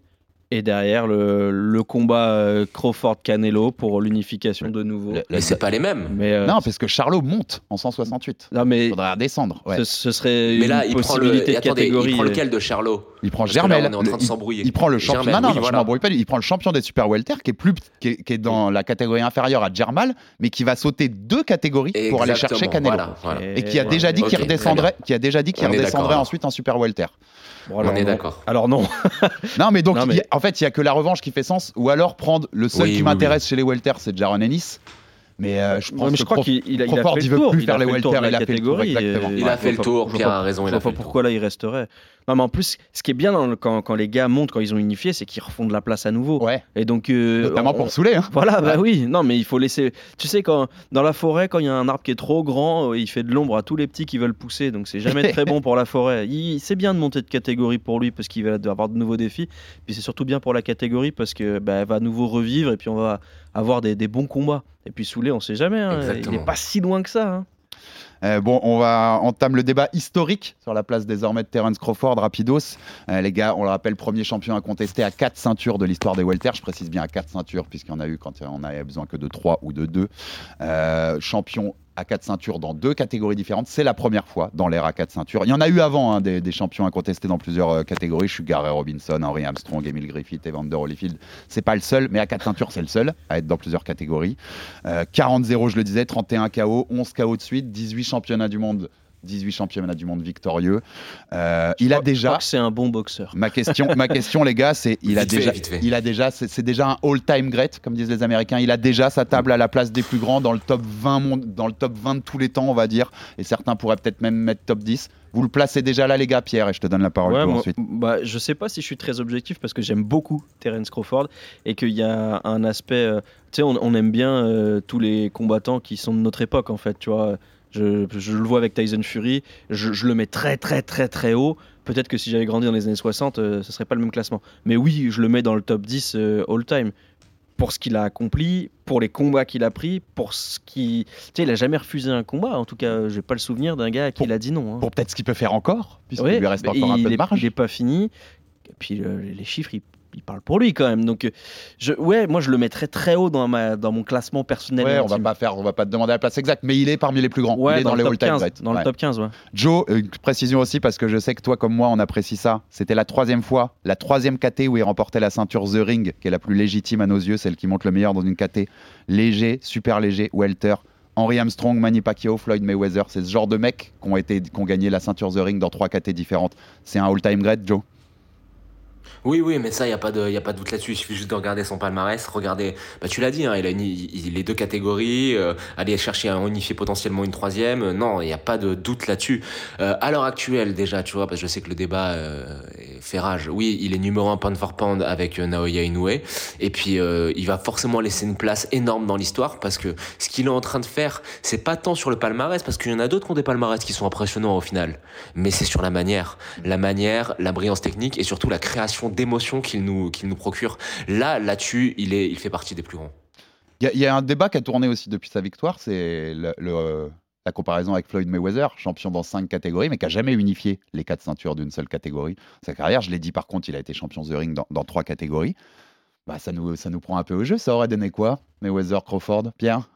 Et derrière, le, le combat euh, Crawford-Canelo pour l'unification de nouveau. Le- Mais c'est pas les mêmes. Mais, euh, Non, parce que Charlot monte en 168. non, mais Il faudra redescendre. Ouais. ce, ce serait Mais une là, il prend le. possibilité de Attendez, catégorie. il prend euh, lequel de Charlot? Il prend Parce que là, Germel. on est en train de il- s'embrouiller. Il prend le champion. Germel, non, non, oui, je voilà. m'embrouille pas. Il prend le champion des Super Welter qui est plus, qui est, qui est dans la catégorie inférieure à Germal, mais qui va sauter deux catégories pour aller Exactement, chercher Canelo. voilà, voilà. Et qui a déjà dit Ok, qu'il redescendrait, qui a déjà dit qu'il redescendrait ensuite en Super Welter. Bon, alors On est non. d'accord. Alors non. Non, mais donc, Non, il mais- y a- en fait, il y a que la revanche qui fait sens, ou alors prendre le seul Oui, qui oui, m'intéresse chez les Welter, c'est Jaron Ennis. Mais euh, je pense Ouais, mais je que crois qu'il il a, il a fait il le veut tour. plus il faire a les fait le tour welter, il a fait le tour, Il a fait le Pierre a raison, il Je a vois fait pourquoi là il resterait. Non, mais en plus, ce qui est bien dans le- quand, quand les gars montent, quand ils ont unifié, c'est qu'ils refont de la place à nouveau. Ouais, Et donc, euh, notamment on- pour saouler. Hein. Voilà, bah oui, non, mais il faut laisser. Tu sais, quand dans la forêt, quand il y a un arbre qui est trop grand, euh, il fait de l'ombre à tous les petits qui veulent pousser, donc c'est jamais très bon pour la forêt. Il, c'est bien de monter de catégorie pour lui parce qu'il va avoir de nouveaux défis. Puis c'est surtout bien pour la catégorie parce que bah, elle va à nouveau revivre et puis on va avoir des, des bons combats. Et puis Soulé, on sait jamais, hein, il Exactement. est pas si loin que ça. hein. Euh, bon, on va entame le débat historique sur la place désormais de Terence Crawford, rapidos. Euh, les gars, on le rappelle, premier champion à contester à quatre ceintures de l'histoire des welter. Je précise bien à quatre ceintures, puisqu'il y en a eu quand on avait besoin que de trois ou de deux. Euh, champion à quatre ceintures dans deux catégories différentes. C'est la première fois dans l'ère à quatre ceintures. Il y en a eu avant hein, des, champions à contester dans plusieurs euh, catégories. Sugar Ray Robinson, Henry Armstrong, Emile Griffith, Evander Holyfield. C'est pas le seul, mais à quatre ceintures, c'est le seul à être dans plusieurs catégories. Euh, 40-0, je le disais, 31 KO, 11 KO de suite, 18 championnats du monde, 18 championnats du monde victorieux. Euh, il a déjà. c'est un bon boxeur. Ma question, ma question, les gars, c'est il a déjà, fait. il a déjà, c'est déjà un all-time great, comme disent les Américains. Il a déjà sa table à la place des plus grands dans le top 20 monde, dans le top 20 de tous les temps, on va dire. Et certains pourraient peut-être même mettre top 10. Vous le placez déjà là, les gars, Pierre, et je te donne la parole Ouais, moi, ensuite. bah, je sais pas si je suis très objectif parce que j'aime beaucoup Terence Crawford et qu'il y a un aspect. euh, tu sais, on, on aime bien euh, tous les combattants qui sont de notre époque en fait, tu vois. Je, je le vois avec Tyson Fury, je, je le mets très très très très haut. Peut-être que si j'avais grandi dans les années 60, euh, ce serait pas le même classement. Mais oui, je le mets dans le top 10 euh, all-time. Pour ce qu'il a accompli, pour les combats qu'il a pris, pour ce qui. Tu sais, il a jamais refusé un combat. En tout cas, j'ai pas le souvenir d'un gars à qui Pour- il a dit non. hein. Pour peut-être ce qu'il peut faire encore, puisqu'il Ouais, lui reste encore un peu de marge. Il n'est pas fini. Et puis le- les chiffres, ils, ils parlent pour lui quand même. Donc, euh, je, ouais, moi je le mettrais très haut dans, ma, dans mon classement personnel. Ouais, on va pas faire, on va pas te demander la place exacte, mais il est parmi les plus grands. Ouais, il est dans, le les all-time 15, great. Dans le top 15, ouais. Joe, une précision aussi parce que je sais que toi comme moi on apprécie ça. C'était la troisième fois, la troisième KT où il remportait la ceinture The Ring, qui est la plus légitime à nos yeux, celle qui monte le meilleur dans une KT léger, super léger, welter. Henry Armstrong, Manny Pacquiao, Floyd Mayweather, c'est ce genre de mecs qui ont, été, qui ont gagné la ceinture The Ring dans trois KT différentes. C'est un all-time great, Joe Oui, oui, mais ça, il n'y a, pas de- y a pas de doute là-dessus. Il suffit juste de regarder son palmarès. Regardez, bah, tu l'as dit, hein, il a une- il- les deux catégories. euh, aller chercher à unifier potentiellement une troisième. euh, non, il n'y a pas de doute là-dessus. Euh, à l'heure actuelle, déjà, tu vois, parce que je sais que le débat euh, fait rage. Oui, il est numéro un pound for pound avec euh, Naoya Inoue. Et puis, il va forcément laisser une place énorme dans l'histoire parce que ce qu'il est en train de faire, c'est pas tant sur le palmarès, parce qu'il y en a d'autres qui ont des palmarès qui sont impressionnants au final. Mais c'est sur la manière. La manière, la brillance technique et surtout la création d'émotions qu'il nous, nous procure. Là, là-dessus, il, il fait partie des plus grands. Il y, a- un débat qui a tourné aussi depuis sa victoire, c'est la comparaison avec Floyd Mayweather, champion dans cinq catégories, mais qui a jamais unifié les quatre ceintures d'une seule catégorie. Sa carrière, je l'ai dit par contre, il a été champion The Ring dans, dans trois catégories. Bah, ça, nous, ça nous prend un peu au jeu. Ça aurait donné quoi? Mayweather, Crawford, Pierre?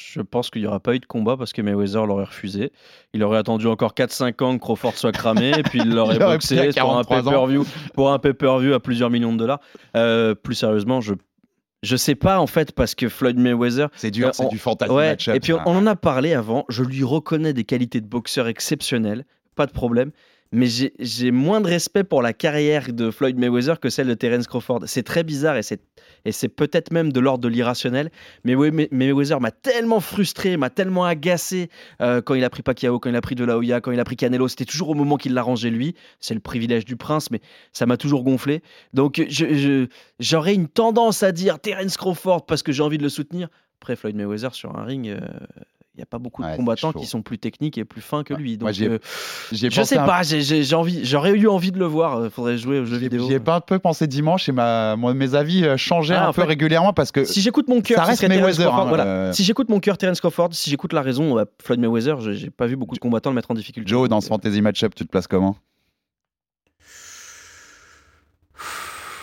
Je pense qu'il n'y aura pas eu de combat parce que Mayweather l'aurait refusé. Il aurait attendu encore 4-5 ans que Crawford soit cramé et puis il l'aurait boxé pour un 43 ans. pay-per-view pour un pay-per-view à plusieurs millions de dollars. Euh, plus sérieusement, je je sais pas en fait parce que Floyd Mayweather C'est dur, Euh, c'est on- du fantasy Ouais, match-up, et puis ça. on en a parlé avant. Je lui reconnais des qualités de boxeur exceptionnelles, pas de problème. Mais j'ai moins de respect pour la carrière de Floyd Mayweather que celle de Terence Crawford. C'est très bizarre et c'est peut-être même de l'ordre de l'irrationnel. Mais Mayweather m'a tellement frustré, m'a tellement agacé euh, quand il a pris Pacquiao, quand il a pris De La Hoya, quand il a pris Canelo. C'était toujours au moment qu'il l'arrangeait lui. C'est le privilège du prince, mais ça m'a toujours gonflé. Donc j'aurais une tendance à dire Terence Crawford parce que j'ai envie de le soutenir. Après, Floyd Mayweather sur un ring, euh, n'y a pas beaucoup Ouais, de combattants qui sont plus techniques et plus fins que lui. Moi, Donc, ai- euh, je sais un- pas, j'ai- envie, j'aurais eu envie de le voir. Il faudrait jouer aux jeux vidéo. J'y ai pas un peu pensé dimanche et ma, moi, mes avis euh, changeaient Ah, un peu fait, régulièrement parce que Si j'écoute mon cœur, ça reste Mayweather, Crawford, hein, voilà. euh. Si j'écoute mon cœur, Terence Crawford. Si j'écoute la raison, bah, Floyd Mayweather, je- j'ai pas vu beaucoup de combattants le mettre en difficulté. Joe, dans ce euh, fantasy match-up, tu te places comment?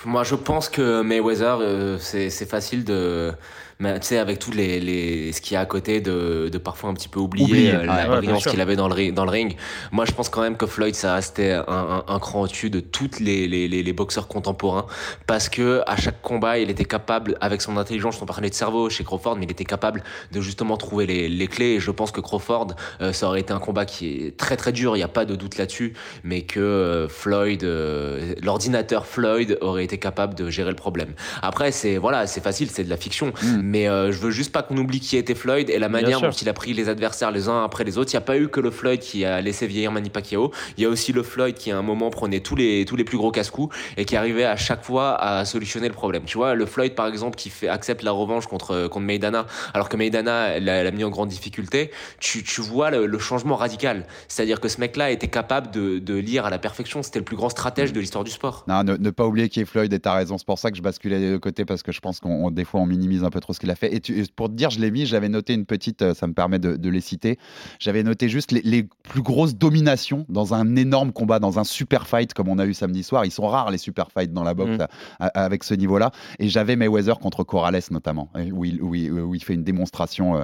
Moi, je pense que Mayweather, euh, c'est c'est facile de. Mais tu sais, avec tous les, les, ce qu'il y a à côté, de, de parfois un petit peu oublier, Oublier, euh, la ouais, brillance qu'il avait dans le, dans le ring. Moi, je pense quand même que Floyd, ça restait un, un, un cran au-dessus de tous les, les, les, les boxeurs contemporains. Parce que à chaque combat, il était capable, avec son intelligence, on parlait de cerveau chez Crawford, mais il était capable de justement trouver les, les clés. Et je pense que Crawford, euh, ça aurait été un combat qui est très très dur, il n'y a pas de doute là-dessus. Mais que euh, Floyd, euh, l'ordinateur Floyd aurait été capable de gérer le problème. Après, c'est voilà, c'est facile, c'est de la fiction. Mm. Mais euh, je veux juste pas qu'on oublie qui était Floyd et la manière dont il a pris les adversaires les uns après les autres. Il n'y a pas eu que le Floyd qui a laissé vieillir Manny Pacquiao. Il y a aussi le Floyd qui à un moment prenait tous les tous les plus gros casse-coups et qui arrivait à chaque fois à solutionner le problème. Tu vois, le Floyd par exemple qui fait accepte la revanche contre contre Maidana alors que Maidana l'a mis en grande difficulté. Tu, tu vois le, le changement radical. C'est-à-dire que ce mec-là était capable de, de lire à la perfection. C'était le plus grand stratège de l'histoire du sport. Non, ne, ne pas oublier qui est Floyd, et t'as raison. C'est pour ça que je basculais des deux côtés, parce que je pense qu'on on- des fois on minimise un peu trop ce qu'il a fait. Et, tu- et pour te dire, je l'ai mis, j'avais noté une petite, euh, ça me permet de, de les citer. J'avais noté juste les, les plus grosses dominations dans un énorme combat, dans un super fight comme on a eu samedi soir. Ils sont rares les super fights dans la boxe Mm. à- à- avec ce niveau-là. Et j'avais Mayweather contre Corrales notamment, et où il, où il- où il fait une démonstration euh,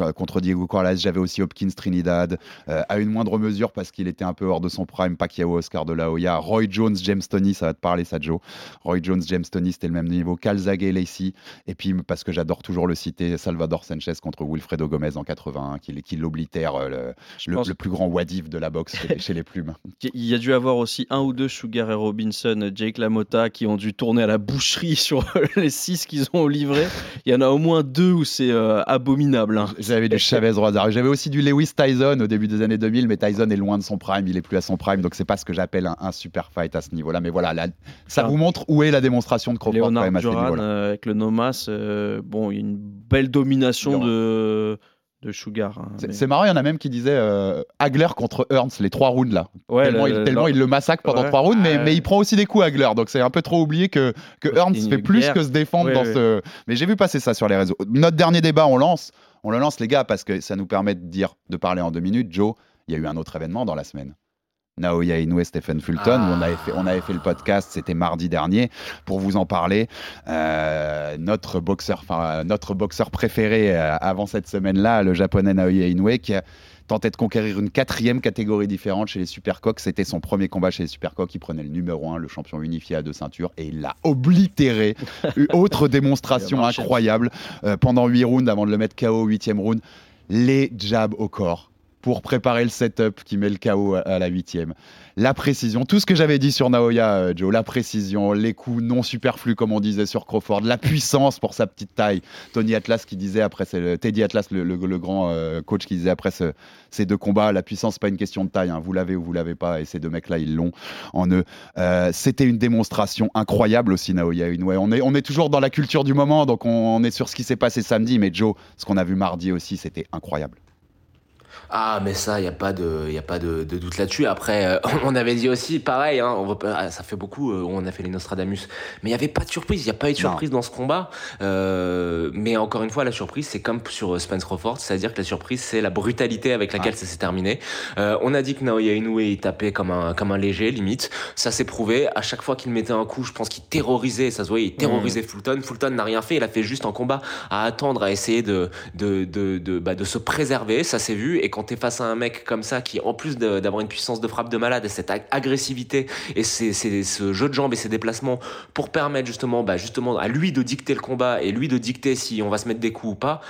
euh, contre Diego Corrales. J'avais aussi Hopkins Trinidad, euh, à une moindre mesure parce qu'il était un peu hors de son prime. Pacquiao, Oscar de la Hoya, Roy Jones, James Tony, ça va te parler ça, Joe. Roy Jones, James Tony, c'était le même niveau. Calzaghe, Lacey. Et puis, parce que j'adore toujours le citer, Salvador Sanchez contre Wilfredo Gomez en 81, qui, qui l'oblitère, le, plus grand wadif de la boxe chez, chez les plumes. qu'il y a dû avoir aussi un ou deux Sugar et Robinson, Jake LaMotta, qui ont dû tourner à la boucherie sur les six qu'ils ont livrés. Il y en a au moins deux où c'est euh, abominable. hein. J'avais du Chavez Rosario. J'avais aussi du Lewis Tyson au début des années 2000, mais Tyson est loin de son prime. Il est plus à son prime, donc c'est pas ce que j'appelle un, un super fight à ce niveau-là. Mais voilà, là, ça Ah. vous montre où est la démonstration de Crawford quand Léonard même à ce Duran niveau-là. euh, avec le Nomas, euh, bon, il y a une belle domination de, de Sugar. hein, C'est mais- marrant, il y en a même qui disaient euh, Hagler contre Ernst, les trois rounds là. Ouais, tellement, le- il, tellement le- il le massacre pendant Ouais. trois rounds, mais, Ouais. mais il prend aussi des coups Hagler. Donc c'est un peu trop oublié que, que Ernst fait plus guerre. que se défendre Ouais, dans ce. Mais j'ai vu passer ça sur les réseaux. Notre dernier débat, on lance. On le lance, les gars, parce que ça nous permet de dire, de parler en deux minutes. Joe, il y a eu un autre événement dans la semaine. Naoya Inoue, Stephen Fulton, où on avait, fait, on avait fait le podcast, c'était mardi dernier, pour vous en parler. Euh, notre, boxeur, notre boxeur préféré euh, avant cette semaine-là, le japonais Naoya Inoue, qui a tenté de conquérir une quatrième catégorie différente chez les Supercoques. C'était son premier combat chez les Supercoques. Il prenait le numéro 1, le champion unifié à deux ceintures, et il l'a oblitéré. Autre démonstration incroyable. Euh, pendant 8 rounds, avant de le mettre KO au 8 round, les jabs au corps pour préparer le setup qui met le KO à, la huitième. La précision, tout ce que j'avais dit sur Naoya, euh, Joe, la précision, les coups non superflus comme on disait sur Crawford, la puissance pour sa petite taille. Tony Atlas qui disait après, Teddy Atlas, le, grand euh, coach qui disait après ce- ces deux combats, la puissance pas une question de taille, hein. vous l'avez ou vous l'avez pas, et ces deux mecs-là ils l'ont en eux. Euh, C'était une démonstration incroyable aussi Naoya Inoue. On est, toujours dans la culture du moment, donc on, on est sur ce qui s'est passé samedi, mais Joe, ce qu'on a vu mardi aussi, c'était incroyable. Ah, mais ça, il n'y a pas de, y a pas de, de doute là-dessus. Après, euh, on avait dit aussi, pareil, hein, on va pas- ah, ça fait beaucoup, euh, on a fait les Nostradamus, mais il n'y avait pas de surprise, il n'y a pas eu de Non. surprise dans ce combat. Euh, mais encore une fois, la surprise, c'est comme sur Spence Crawford, c'est-à-dire que la surprise, c'est la brutalité avec laquelle Ouais. ça s'est terminé. On a dit que Naoya Inoue, il tapait comme un, comme un léger, limite. Ça s'est prouvé. À chaque fois qu'il mettait un coup, je pense qu'il terrorisait, ça se voyait, il terrorisait Fulton. Fulton n'a rien fait, il a fait juste en combat à attendre, à essayer de, de, de, de, bah, de se préserver, ça s'est vu. Et quand t'es face à un mec comme ça, qui en plus d'avoir une puissance de frappe de malade et cette ag- agressivité et c'est ce jeu de jambes et ses déplacements pour permettre justement, bah, justement à lui de dicter le combat et lui de dicter si on va se mettre des coups ou pas.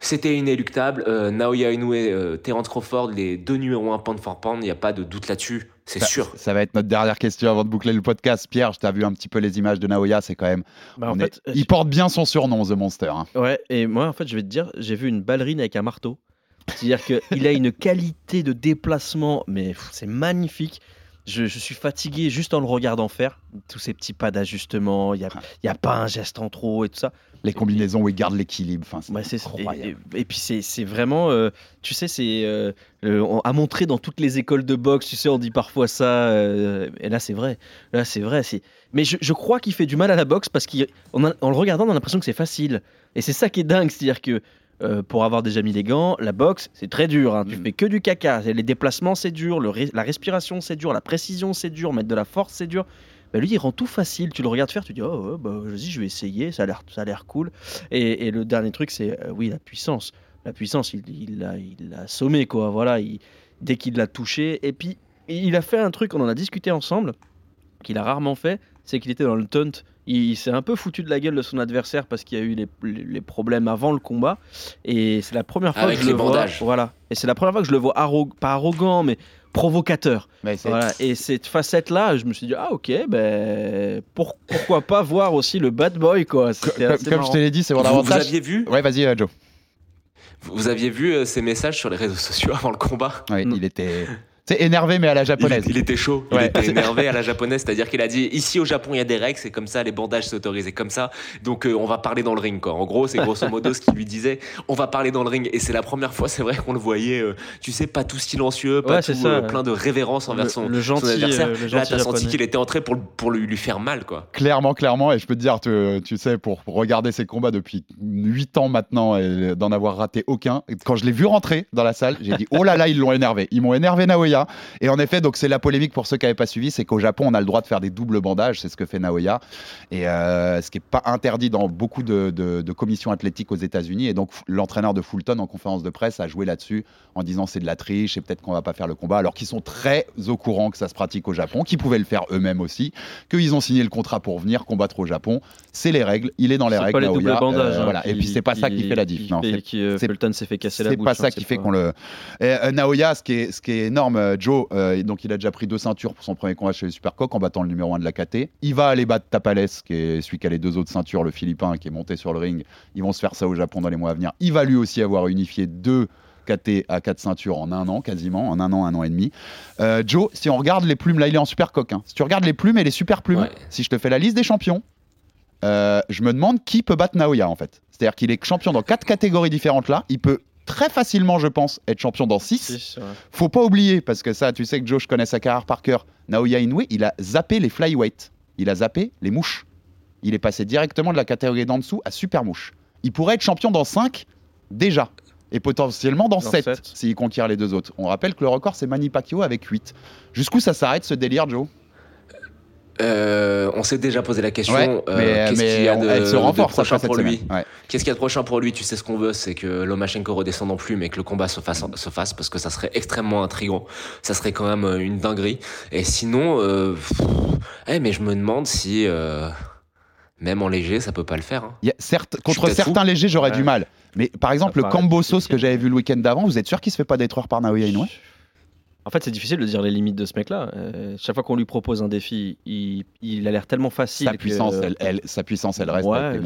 C'était inéluctable. Euh, Naoya Inoue, euh, Terence Crawford, les deux numéros 1 pound for pound, il n'y a pas de doute là-dessus. C'est sûr. Ça va être notre dernière question avant de boucler le podcast. Pierre, je t'ai vu un petit peu les images de Naoya, c'est quand même. Bah, en on fait, est- Il porte bien son surnom, The Monster. hein. Ouais, et moi, en fait, je vais te dire, j'ai vu une ballerine avec un marteau. C'est-à-dire qu'il a une qualité de déplacement, mais c'est magnifique. Je, je suis fatigué juste en le regardant faire. Tous ces petits pas d'ajustement, il n'y a, y a pas un geste en trop et tout ça. Les combinaisons où il garde l'équilibre. Enfin, c'est Ouais, incroyable. et, et- et puis c'est vraiment, euh, tu sais, c'est euh, euh, à montrer dans toutes les écoles de boxe. Tu sais, on dit parfois ça, et là c'est vrai. Là c'est vrai. Mais je, je crois qu'il fait du mal à la boxe parce qu'en en le regardant, on a l'impression que c'est facile. Et c'est ça qui est dingue, c'est-à-dire que euh, pour avoir déjà mis les gants, la boxe c'est très dur. hein. Tu Mm. fais que du caca. Les déplacements c'est dur, le res- la respiration c'est dur, la précision c'est dur, mettre de la force c'est dur. Bah, lui, il rend tout facile. Tu le regardes faire, tu dis, oh, ouais, bah, vas-y, je vais essayer. Ça a l'air, cool. Et, et le dernier truc, c'est, euh, oui, la puissance. La puissance, il, il l'a, il assommé, quoi. Voilà, il- dès qu'il l'a touché. Et puis, il a fait un truc, on en a discuté ensemble, qu'il a rarement fait, c'est qu'il était dans le taunt. Il, il s'est un peu foutu de la gueule de son adversaire parce qu'il y a eu les, les- les problèmes avant le combat. Et c'est la première fois Avec que je les le bandages. vois. Voilà. Et c'est la première fois que je le vois arro- pas arrogant, mais provocateur. Mais Voilà. Et cette facette-là, je me suis dit, ah ok, ben pour- pourquoi pas voir aussi le bad boy, quoi. Comme, je te l'ai dit, c'est mon Vous, vous avantage. aviez vu, Ouais, vas-y, euh, Joe. vous aviez vu euh, ces messages sur les réseaux sociaux avant le combat? Non. il était. C'est énervé, mais à la japonaise. il était chaud, il Ouais. était énervé à la japonaise, c'est-à-dire qu'il a dit ici au Japon il y a des règles, c'est comme ça, les bandages c'est autorisé comme ça, donc euh, on va parler dans le ring quoi. En gros c'est grosso modo ce qu'il lui disait, on va parler dans le ring et c'est la première fois c'est vrai qu'on le voyait, euh, tu sais pas tout silencieux, pas Ouais, tout ça, euh, ouais. plein de révérence envers Le- son, le son gentil, adversaire. euh, le Là t'as senti qu'il était entré pour, pour lui, lui faire mal quoi. Clairement, clairement, et je peux te dire, tu, tu sais, pour regarder ces combats depuis 8 ans maintenant et d'en avoir raté aucun, quand je l'ai vu rentrer dans la salle, j'ai dit oh là là, ils l'ont énervé. Ils m'ont énervé Naoya. Et en effet, donc c'est la polémique pour ceux qui n'avaient pas suivi, c'est qu'au Japon, on a le droit de faire des doubles bandages, c'est ce que fait Naoya. Et euh, ce qui n'est pas interdit dans beaucoup de, de- de commissions athlétiques aux États-Unis. Et donc l'entraîneur de Fulton en conférence de presse a joué là-dessus en disant c'est de la triche et peut-être qu'on va pas faire le combat, alors qu'ils sont très au courant que ça se pratique au Japon, qu'ils pouvaient le faire eux-mêmes aussi qu'ils ont signé le contrat pour venir combattre au Japon. C'est les règles, il est dans les règles. pas les Naoya, doubles bandages. euh, hein. Et puis c'est pas ça qui fait la diff. qui non, fait- c'est- qui, euh, Fulton s'est fait casser la c'est bouche. pas hein, ça c'est qui fait pas- qu'on le. Et, euh, Naoya, ce qui est, ce qui est énorme, euh, Joe, euh, donc il a déjà pris deux ceintures pour son premier combat chez les Supercoq en battant le numéro 1 de la KT. Il va aller battre Tapales, qui est celui qui a les deux autres ceintures, le Philippin, qui est monté sur le ring. Ils vont se faire ça au Japon dans les mois à venir. Il va lui aussi avoir unifié deux KT à quatre ceintures en un an, quasiment, en un an, un an et demi. Euh, Joe, si on regarde les plumes, là il est en Supercoq. hein. Si tu regardes les plumes et les super plumes, Ouais. si je te fais la liste des champions, je me demande qui peut battre Naoya en fait. C'est-à-dire qu'il est champion dans quatre catégories différentes là. Il peut très facilement, je pense, être champion dans six. Si, ouais. Faut pas oublier, parce que ça, tu sais que Joe, je connais sa carrière par cœur. Naoya Inoue, il a zappé les flyweight. Il a zappé les mouches. Il est passé directement de la catégorie d'en dessous à super mouche. Il pourrait être champion dans 5 déjà. Et potentiellement dans Dans 7 sept. s'il conquiert les deux autres. On rappelle que le record, c'est Manny Pacquiao avec 8. Jusqu'où ça s'arrête ce délire, Joe? Euh, on s'est déjà posé la question. Ouais, euh, mais, qu'est-ce qu'il y a de, elle se de renforce prochain pour lui. Ouais. Qu'est-ce qu'il y a de prochain pour lui? Tu sais ce qu'on veut, c'est que Lomachenko redescende non plus, mais que le combat se fasse, se fasse parce que ça serait extrêmement intrigant. Ça serait quand même euh, une dinguerie. Et sinon, euh, pff, eh, mais je me demande si. euh, Même en léger, ça peut pas le faire. hein. Il y a- certes, contre certains fou. légers, j'aurais Ouais. du mal. Mais par exemple, le Cambosos que j'avais vu le week-end d'avant, vous êtes sûr qu'il se fait pas détruire par Naoya Inoue En fait, c'est difficile de dire les limites de ce mec-là. Euh, chaque fois qu'on lui propose un défi, il, il a l'air tellement facile. sa puissance, que- elle, elle- sa puissance, elle reste Ouais,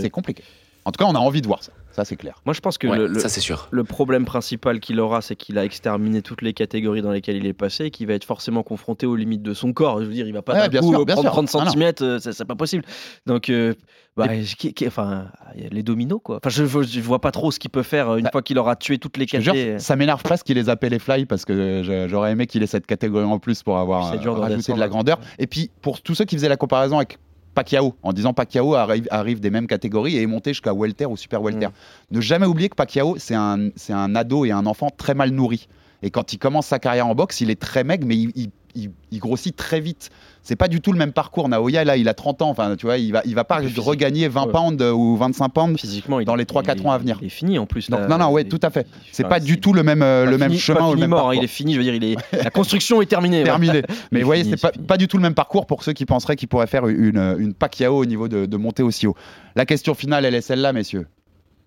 C'est compliqué. En tout cas, on a envie de voir ça. Ça, c'est clair. Moi, je pense que Ouais, le, le- ça c'est sûr. le problème principal qu'il aura, c'est qu'il a exterminé toutes les catégories dans lesquelles il est passé et qu'il va être forcément confronté aux limites de son corps. Je veux dire, il va pas Ouais, d'un bien coup sûr, euh, prendre sûr. 30 Ah cm, c'est c'est pas possible. Donc, euh, bah, qui- qui- enfin, les dominos, quoi. Enfin, je, je vois pas trop ce qu'il peut faire euh, une Bah, fois qu'il aura tué toutes les catégories. ça m'énerve presque qu'il les appelle les fly parce que je- j'aurais aimé qu'il ait cette catégorie en plus pour avoir C'est euh, rajouté de la grandeur. Et puis, pour tous ceux qui faisaient la comparaison avec Pacquiao, en disant Pacquiao arrive, arrive des mêmes catégories et est monté jusqu'à welter ou super welter. Mm. Ne jamais oublier que Pacquiao, c'est un, un ado et un enfant très mal nourri. Et quand il commence sa carrière en boxe, il est très maigre, mais il, il- il- il grossit très vite. C'est pas du tout le même parcours. Naoya, là, il a 30 ans. Enfin, tu vois, il va, il va pas regagner 20 ouais. pounds ou 25 pounds. Physiquement, il, dans les 3-4 il- ans à venir. Il est fini en plus. Donc, là. non, non, ouais, tout à fait. C'est pas du tout le même, euh, le même chemin ou le fini même mort, parcours. il est fini, je veux dire, il est... la construction est terminée. ouais. terminé. Mais vous voyez, c'est pas, pas du tout le même parcours pour ceux qui penseraient qu'ils pourraient faire une, une Pacquiao au niveau de, de monter aussi haut. La question finale, elle est celle-là, messieurs.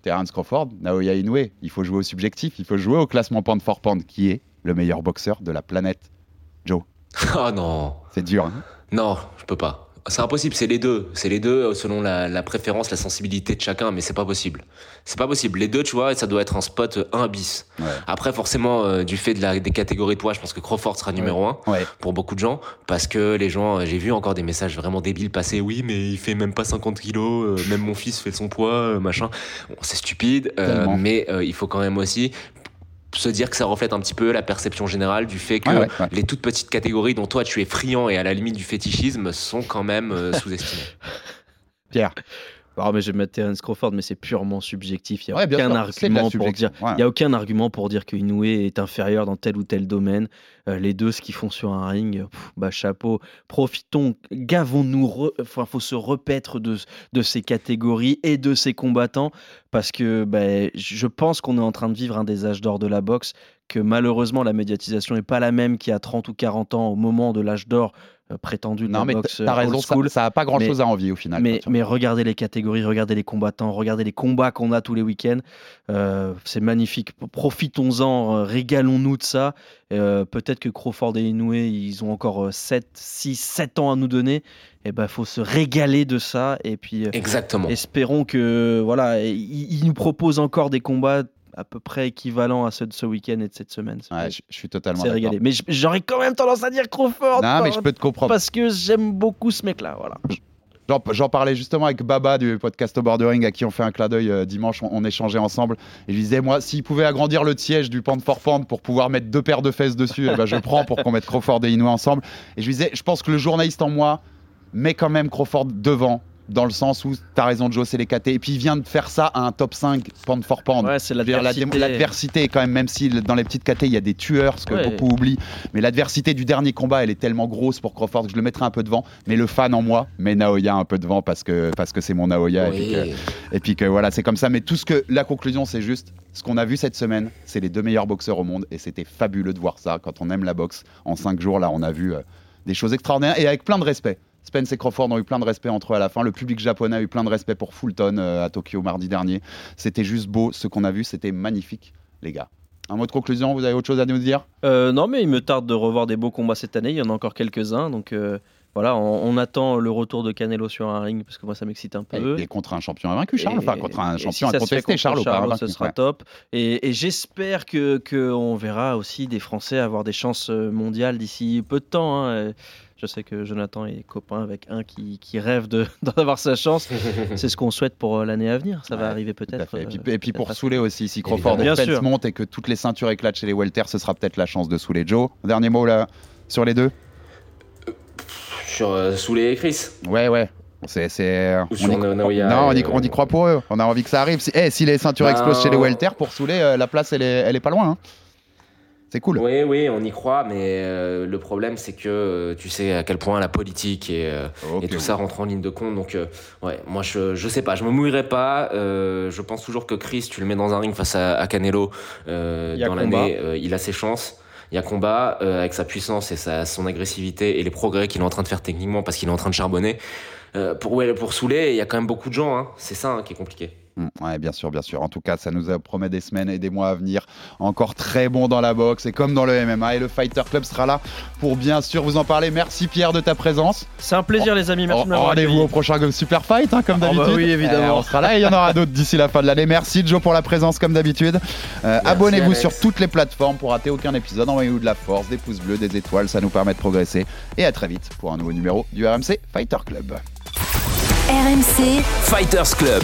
Terence Crawford, Naoya Inoue, il faut jouer au subjectif, il faut jouer au classement pound for pound, qui est le meilleur boxeur de la planète? Joe, Oh non. c'est dur. hein Non, je peux pas. C'est impossible, c'est les deux. C'est les deux euh, selon la, la préférence, la sensibilité de chacun, mais c'est pas possible. C'est pas possible. Les deux, tu vois, ça doit être un spot euh, 1 bis. Ouais. Après, forcément, euh, du fait de la, des catégories de poids, je pense que Crawford sera numéro 1 Ouais. pour beaucoup de gens, parce que les gens, euh, j'ai vu encore des messages vraiment débiles passer, oui, mais il fait même pas 50 kilos, euh, même mon fils fait son poids, euh, machin. Bon, c'est stupide, euh, mais euh, il faut quand même aussi se dire que ça reflète un petit peu la perception générale du fait que Ouais, ouais, ouais. les toutes petites catégories dont toi tu es friand et à la limite du fétichisme sont quand même euh, sous-estimées. Pierre, Ah, mais je vais mettre Terence Crawford, mais c'est purement subjectif. Il n'y a Ouais, aucun sûr, argument pour dire. Ouais. Il y a aucun argument pour dire que Inoue est inférieur dans tel ou tel domaine. Euh, les deux, ce qu'ils font sur un ring, pff, bah chapeau. Profitons, gavons-nous. re- Enfin, faut se repaître de, de ces catégories et de ces combattants parce que bah, je pense qu'on est en train de vivre un des âges d'or de la boxe. Que malheureusement, la médiatisation n'est pas la même qu'il y a 30 ou 40 ans au moment de l'âge d'or euh, prétendu de non, la mais boxe euh, raison, ça, school. ça a pas grand-chose Mais- à envier au final. Mais, regardez les catégories, regardez les combattants, regardez les combats qu'on a tous les week-ends. Euh, c'est magnifique. Profitons-en, régalons-nous de ça. Euh, Peut-être que Crawford et Inoue, ils ont encore 7, 6, 7 ans à nous donner. Et ben, faut se régaler de ça. Et puis, euh, Exactement. espérons que voilà, ils ils nous proposent encore des combats à peu près équivalents à ceux de ce week-end et de cette semaine. Ouais, je, je suis totalement régalé. Mais j'aurais quand même tendance à dire Crawford. Non, mais je peux te comprendre. Parce que j'aime beaucoup ce mec-là. Voilà. J'en- parlais justement avec Baba du podcast au Bordering à qui on fait un clin d'œil euh, dimanche, on, on échangeait ensemble. Et je lui disais, moi, s'il pouvait agrandir le siège du Pound for Pound pour pouvoir mettre deux paires de fesses dessus, eh ben, je prends pour qu'on mette Crawford et Inoue ensemble. Et je lui disais, je pense que le journaliste en moi met quand même Crawford devant. Dans le sens où, t'as raison, Joe, c'est les KT. Et puis il vient de faire ça à un top 5 pound for pound. Ouais, c'est l'adversité. L'adversité quand même, même si dans les petites KT il y a des tueurs, ce que Ouais. beaucoup oublient, mais l'adversité du dernier combat elle est tellement grosse pour Crawford que je le mettrai un peu devant. Mais le fan en moi met Naoya un peu devant parce que parce que c'est mon Naoya et, puis que, Oui. et puis que voilà c'est comme ça. Mais tout ce que la conclusion c'est juste ce qu'on a vu cette semaine, c'est les deux meilleurs boxeurs au monde et c'était fabuleux de voir ça quand on aime la boxe. En cinq jours là on a vu euh, des choses extraordinaires et avec plein de respect. Spence et Crawford ont eu plein de respect entre eux à la fin. Le public japonais a eu plein de respect pour Fulton euh, à Tokyo mardi dernier. C'était juste beau. Ce qu'on a vu, c'était magnifique, les gars. Un mot de conclusion, vous avez autre chose à nous dire? Euh, non, mais il me tarde de revoir des beaux combats cette année. Il y en a encore quelques-uns. Donc euh, voilà, on, on attend le retour de Canelo sur un ring parce que moi, ça m'excite un peu. Et contre un champion invaincu, Charles. Et- Enfin, contre un champion si incontesté, contre Charles. Charles, pas ce sera Ouais. top. Et, et j'espère que qu'on verra aussi des Français avoir des chances mondiales d'ici peu de temps. hein. Euh, Je sais que Jonathan est copain avec un qui, qui rêve de- d'en avoir sa chance. C'est ce qu'on souhaite pour euh, l'année à venir. Ça va arriver peut-être. Et puis, euh, et puis pour saouler aussi, si Crawford et sûr. montent et que toutes les ceintures éclatent chez les welters, ce sera peut-être la chance de saouler Joe. Dernier mot là sur les deux? Sur euh, Souley et Chris. Ouais, ouais. C'est, on y- on y, et, on y euh, croit pour eux. On a envie que ça arrive. Si, eh, si les ceintures Ben- explosent chez les welters, pour saouler, euh, la place, elle est, elle est pas loin. hein. C'est cool. Oui, oui, on y croit, mais euh, le problème, c'est que euh, tu sais à quel point la politique et, euh, et tout ça rentre en ligne de compte. Donc, ouais, moi, je, je sais pas, je me mouillerai pas. Je pense toujours que Chris, tu le mets dans un ring face à, à Canelo dans l'année, il a ses chances. Il y a combat avec sa puissance et sa, son agressivité et les progrès qu'il est en train de faire techniquement parce qu'il est en train de charbonner. Pour, ouais, pour Soulet, il y a quand même beaucoup de gens. Hein. C'est ça hein, qui est compliqué. Mm, Ouais, bien sûr, bien sûr. En tout cas, ça nous promet des semaines et des mois à venir. Encore très bon dans la boxe et comme dans le MMA. Et le Fighter Club sera là pour bien sûr vous en parler. Merci Pierre de ta présence. C'est un plaisir, les amis. Merci de m'avoir Rendez-vous au prochain Super Fight, hein, comme Oh, bah d'habitude. oui, évidemment. Eh, on sera là et il y en aura d'autres d'ici la fin de l'année. Merci Joe pour la présence, comme d'habitude. Euh, Abonnez-vous sur toutes les plateformes pour rater aucun épisode. Envoyez-nous de la force, des pouces bleus, des étoiles. Ça nous permet de progresser. Et à très vite pour un nouveau numéro du RMC Fighter Club. RMC, Fighters Club.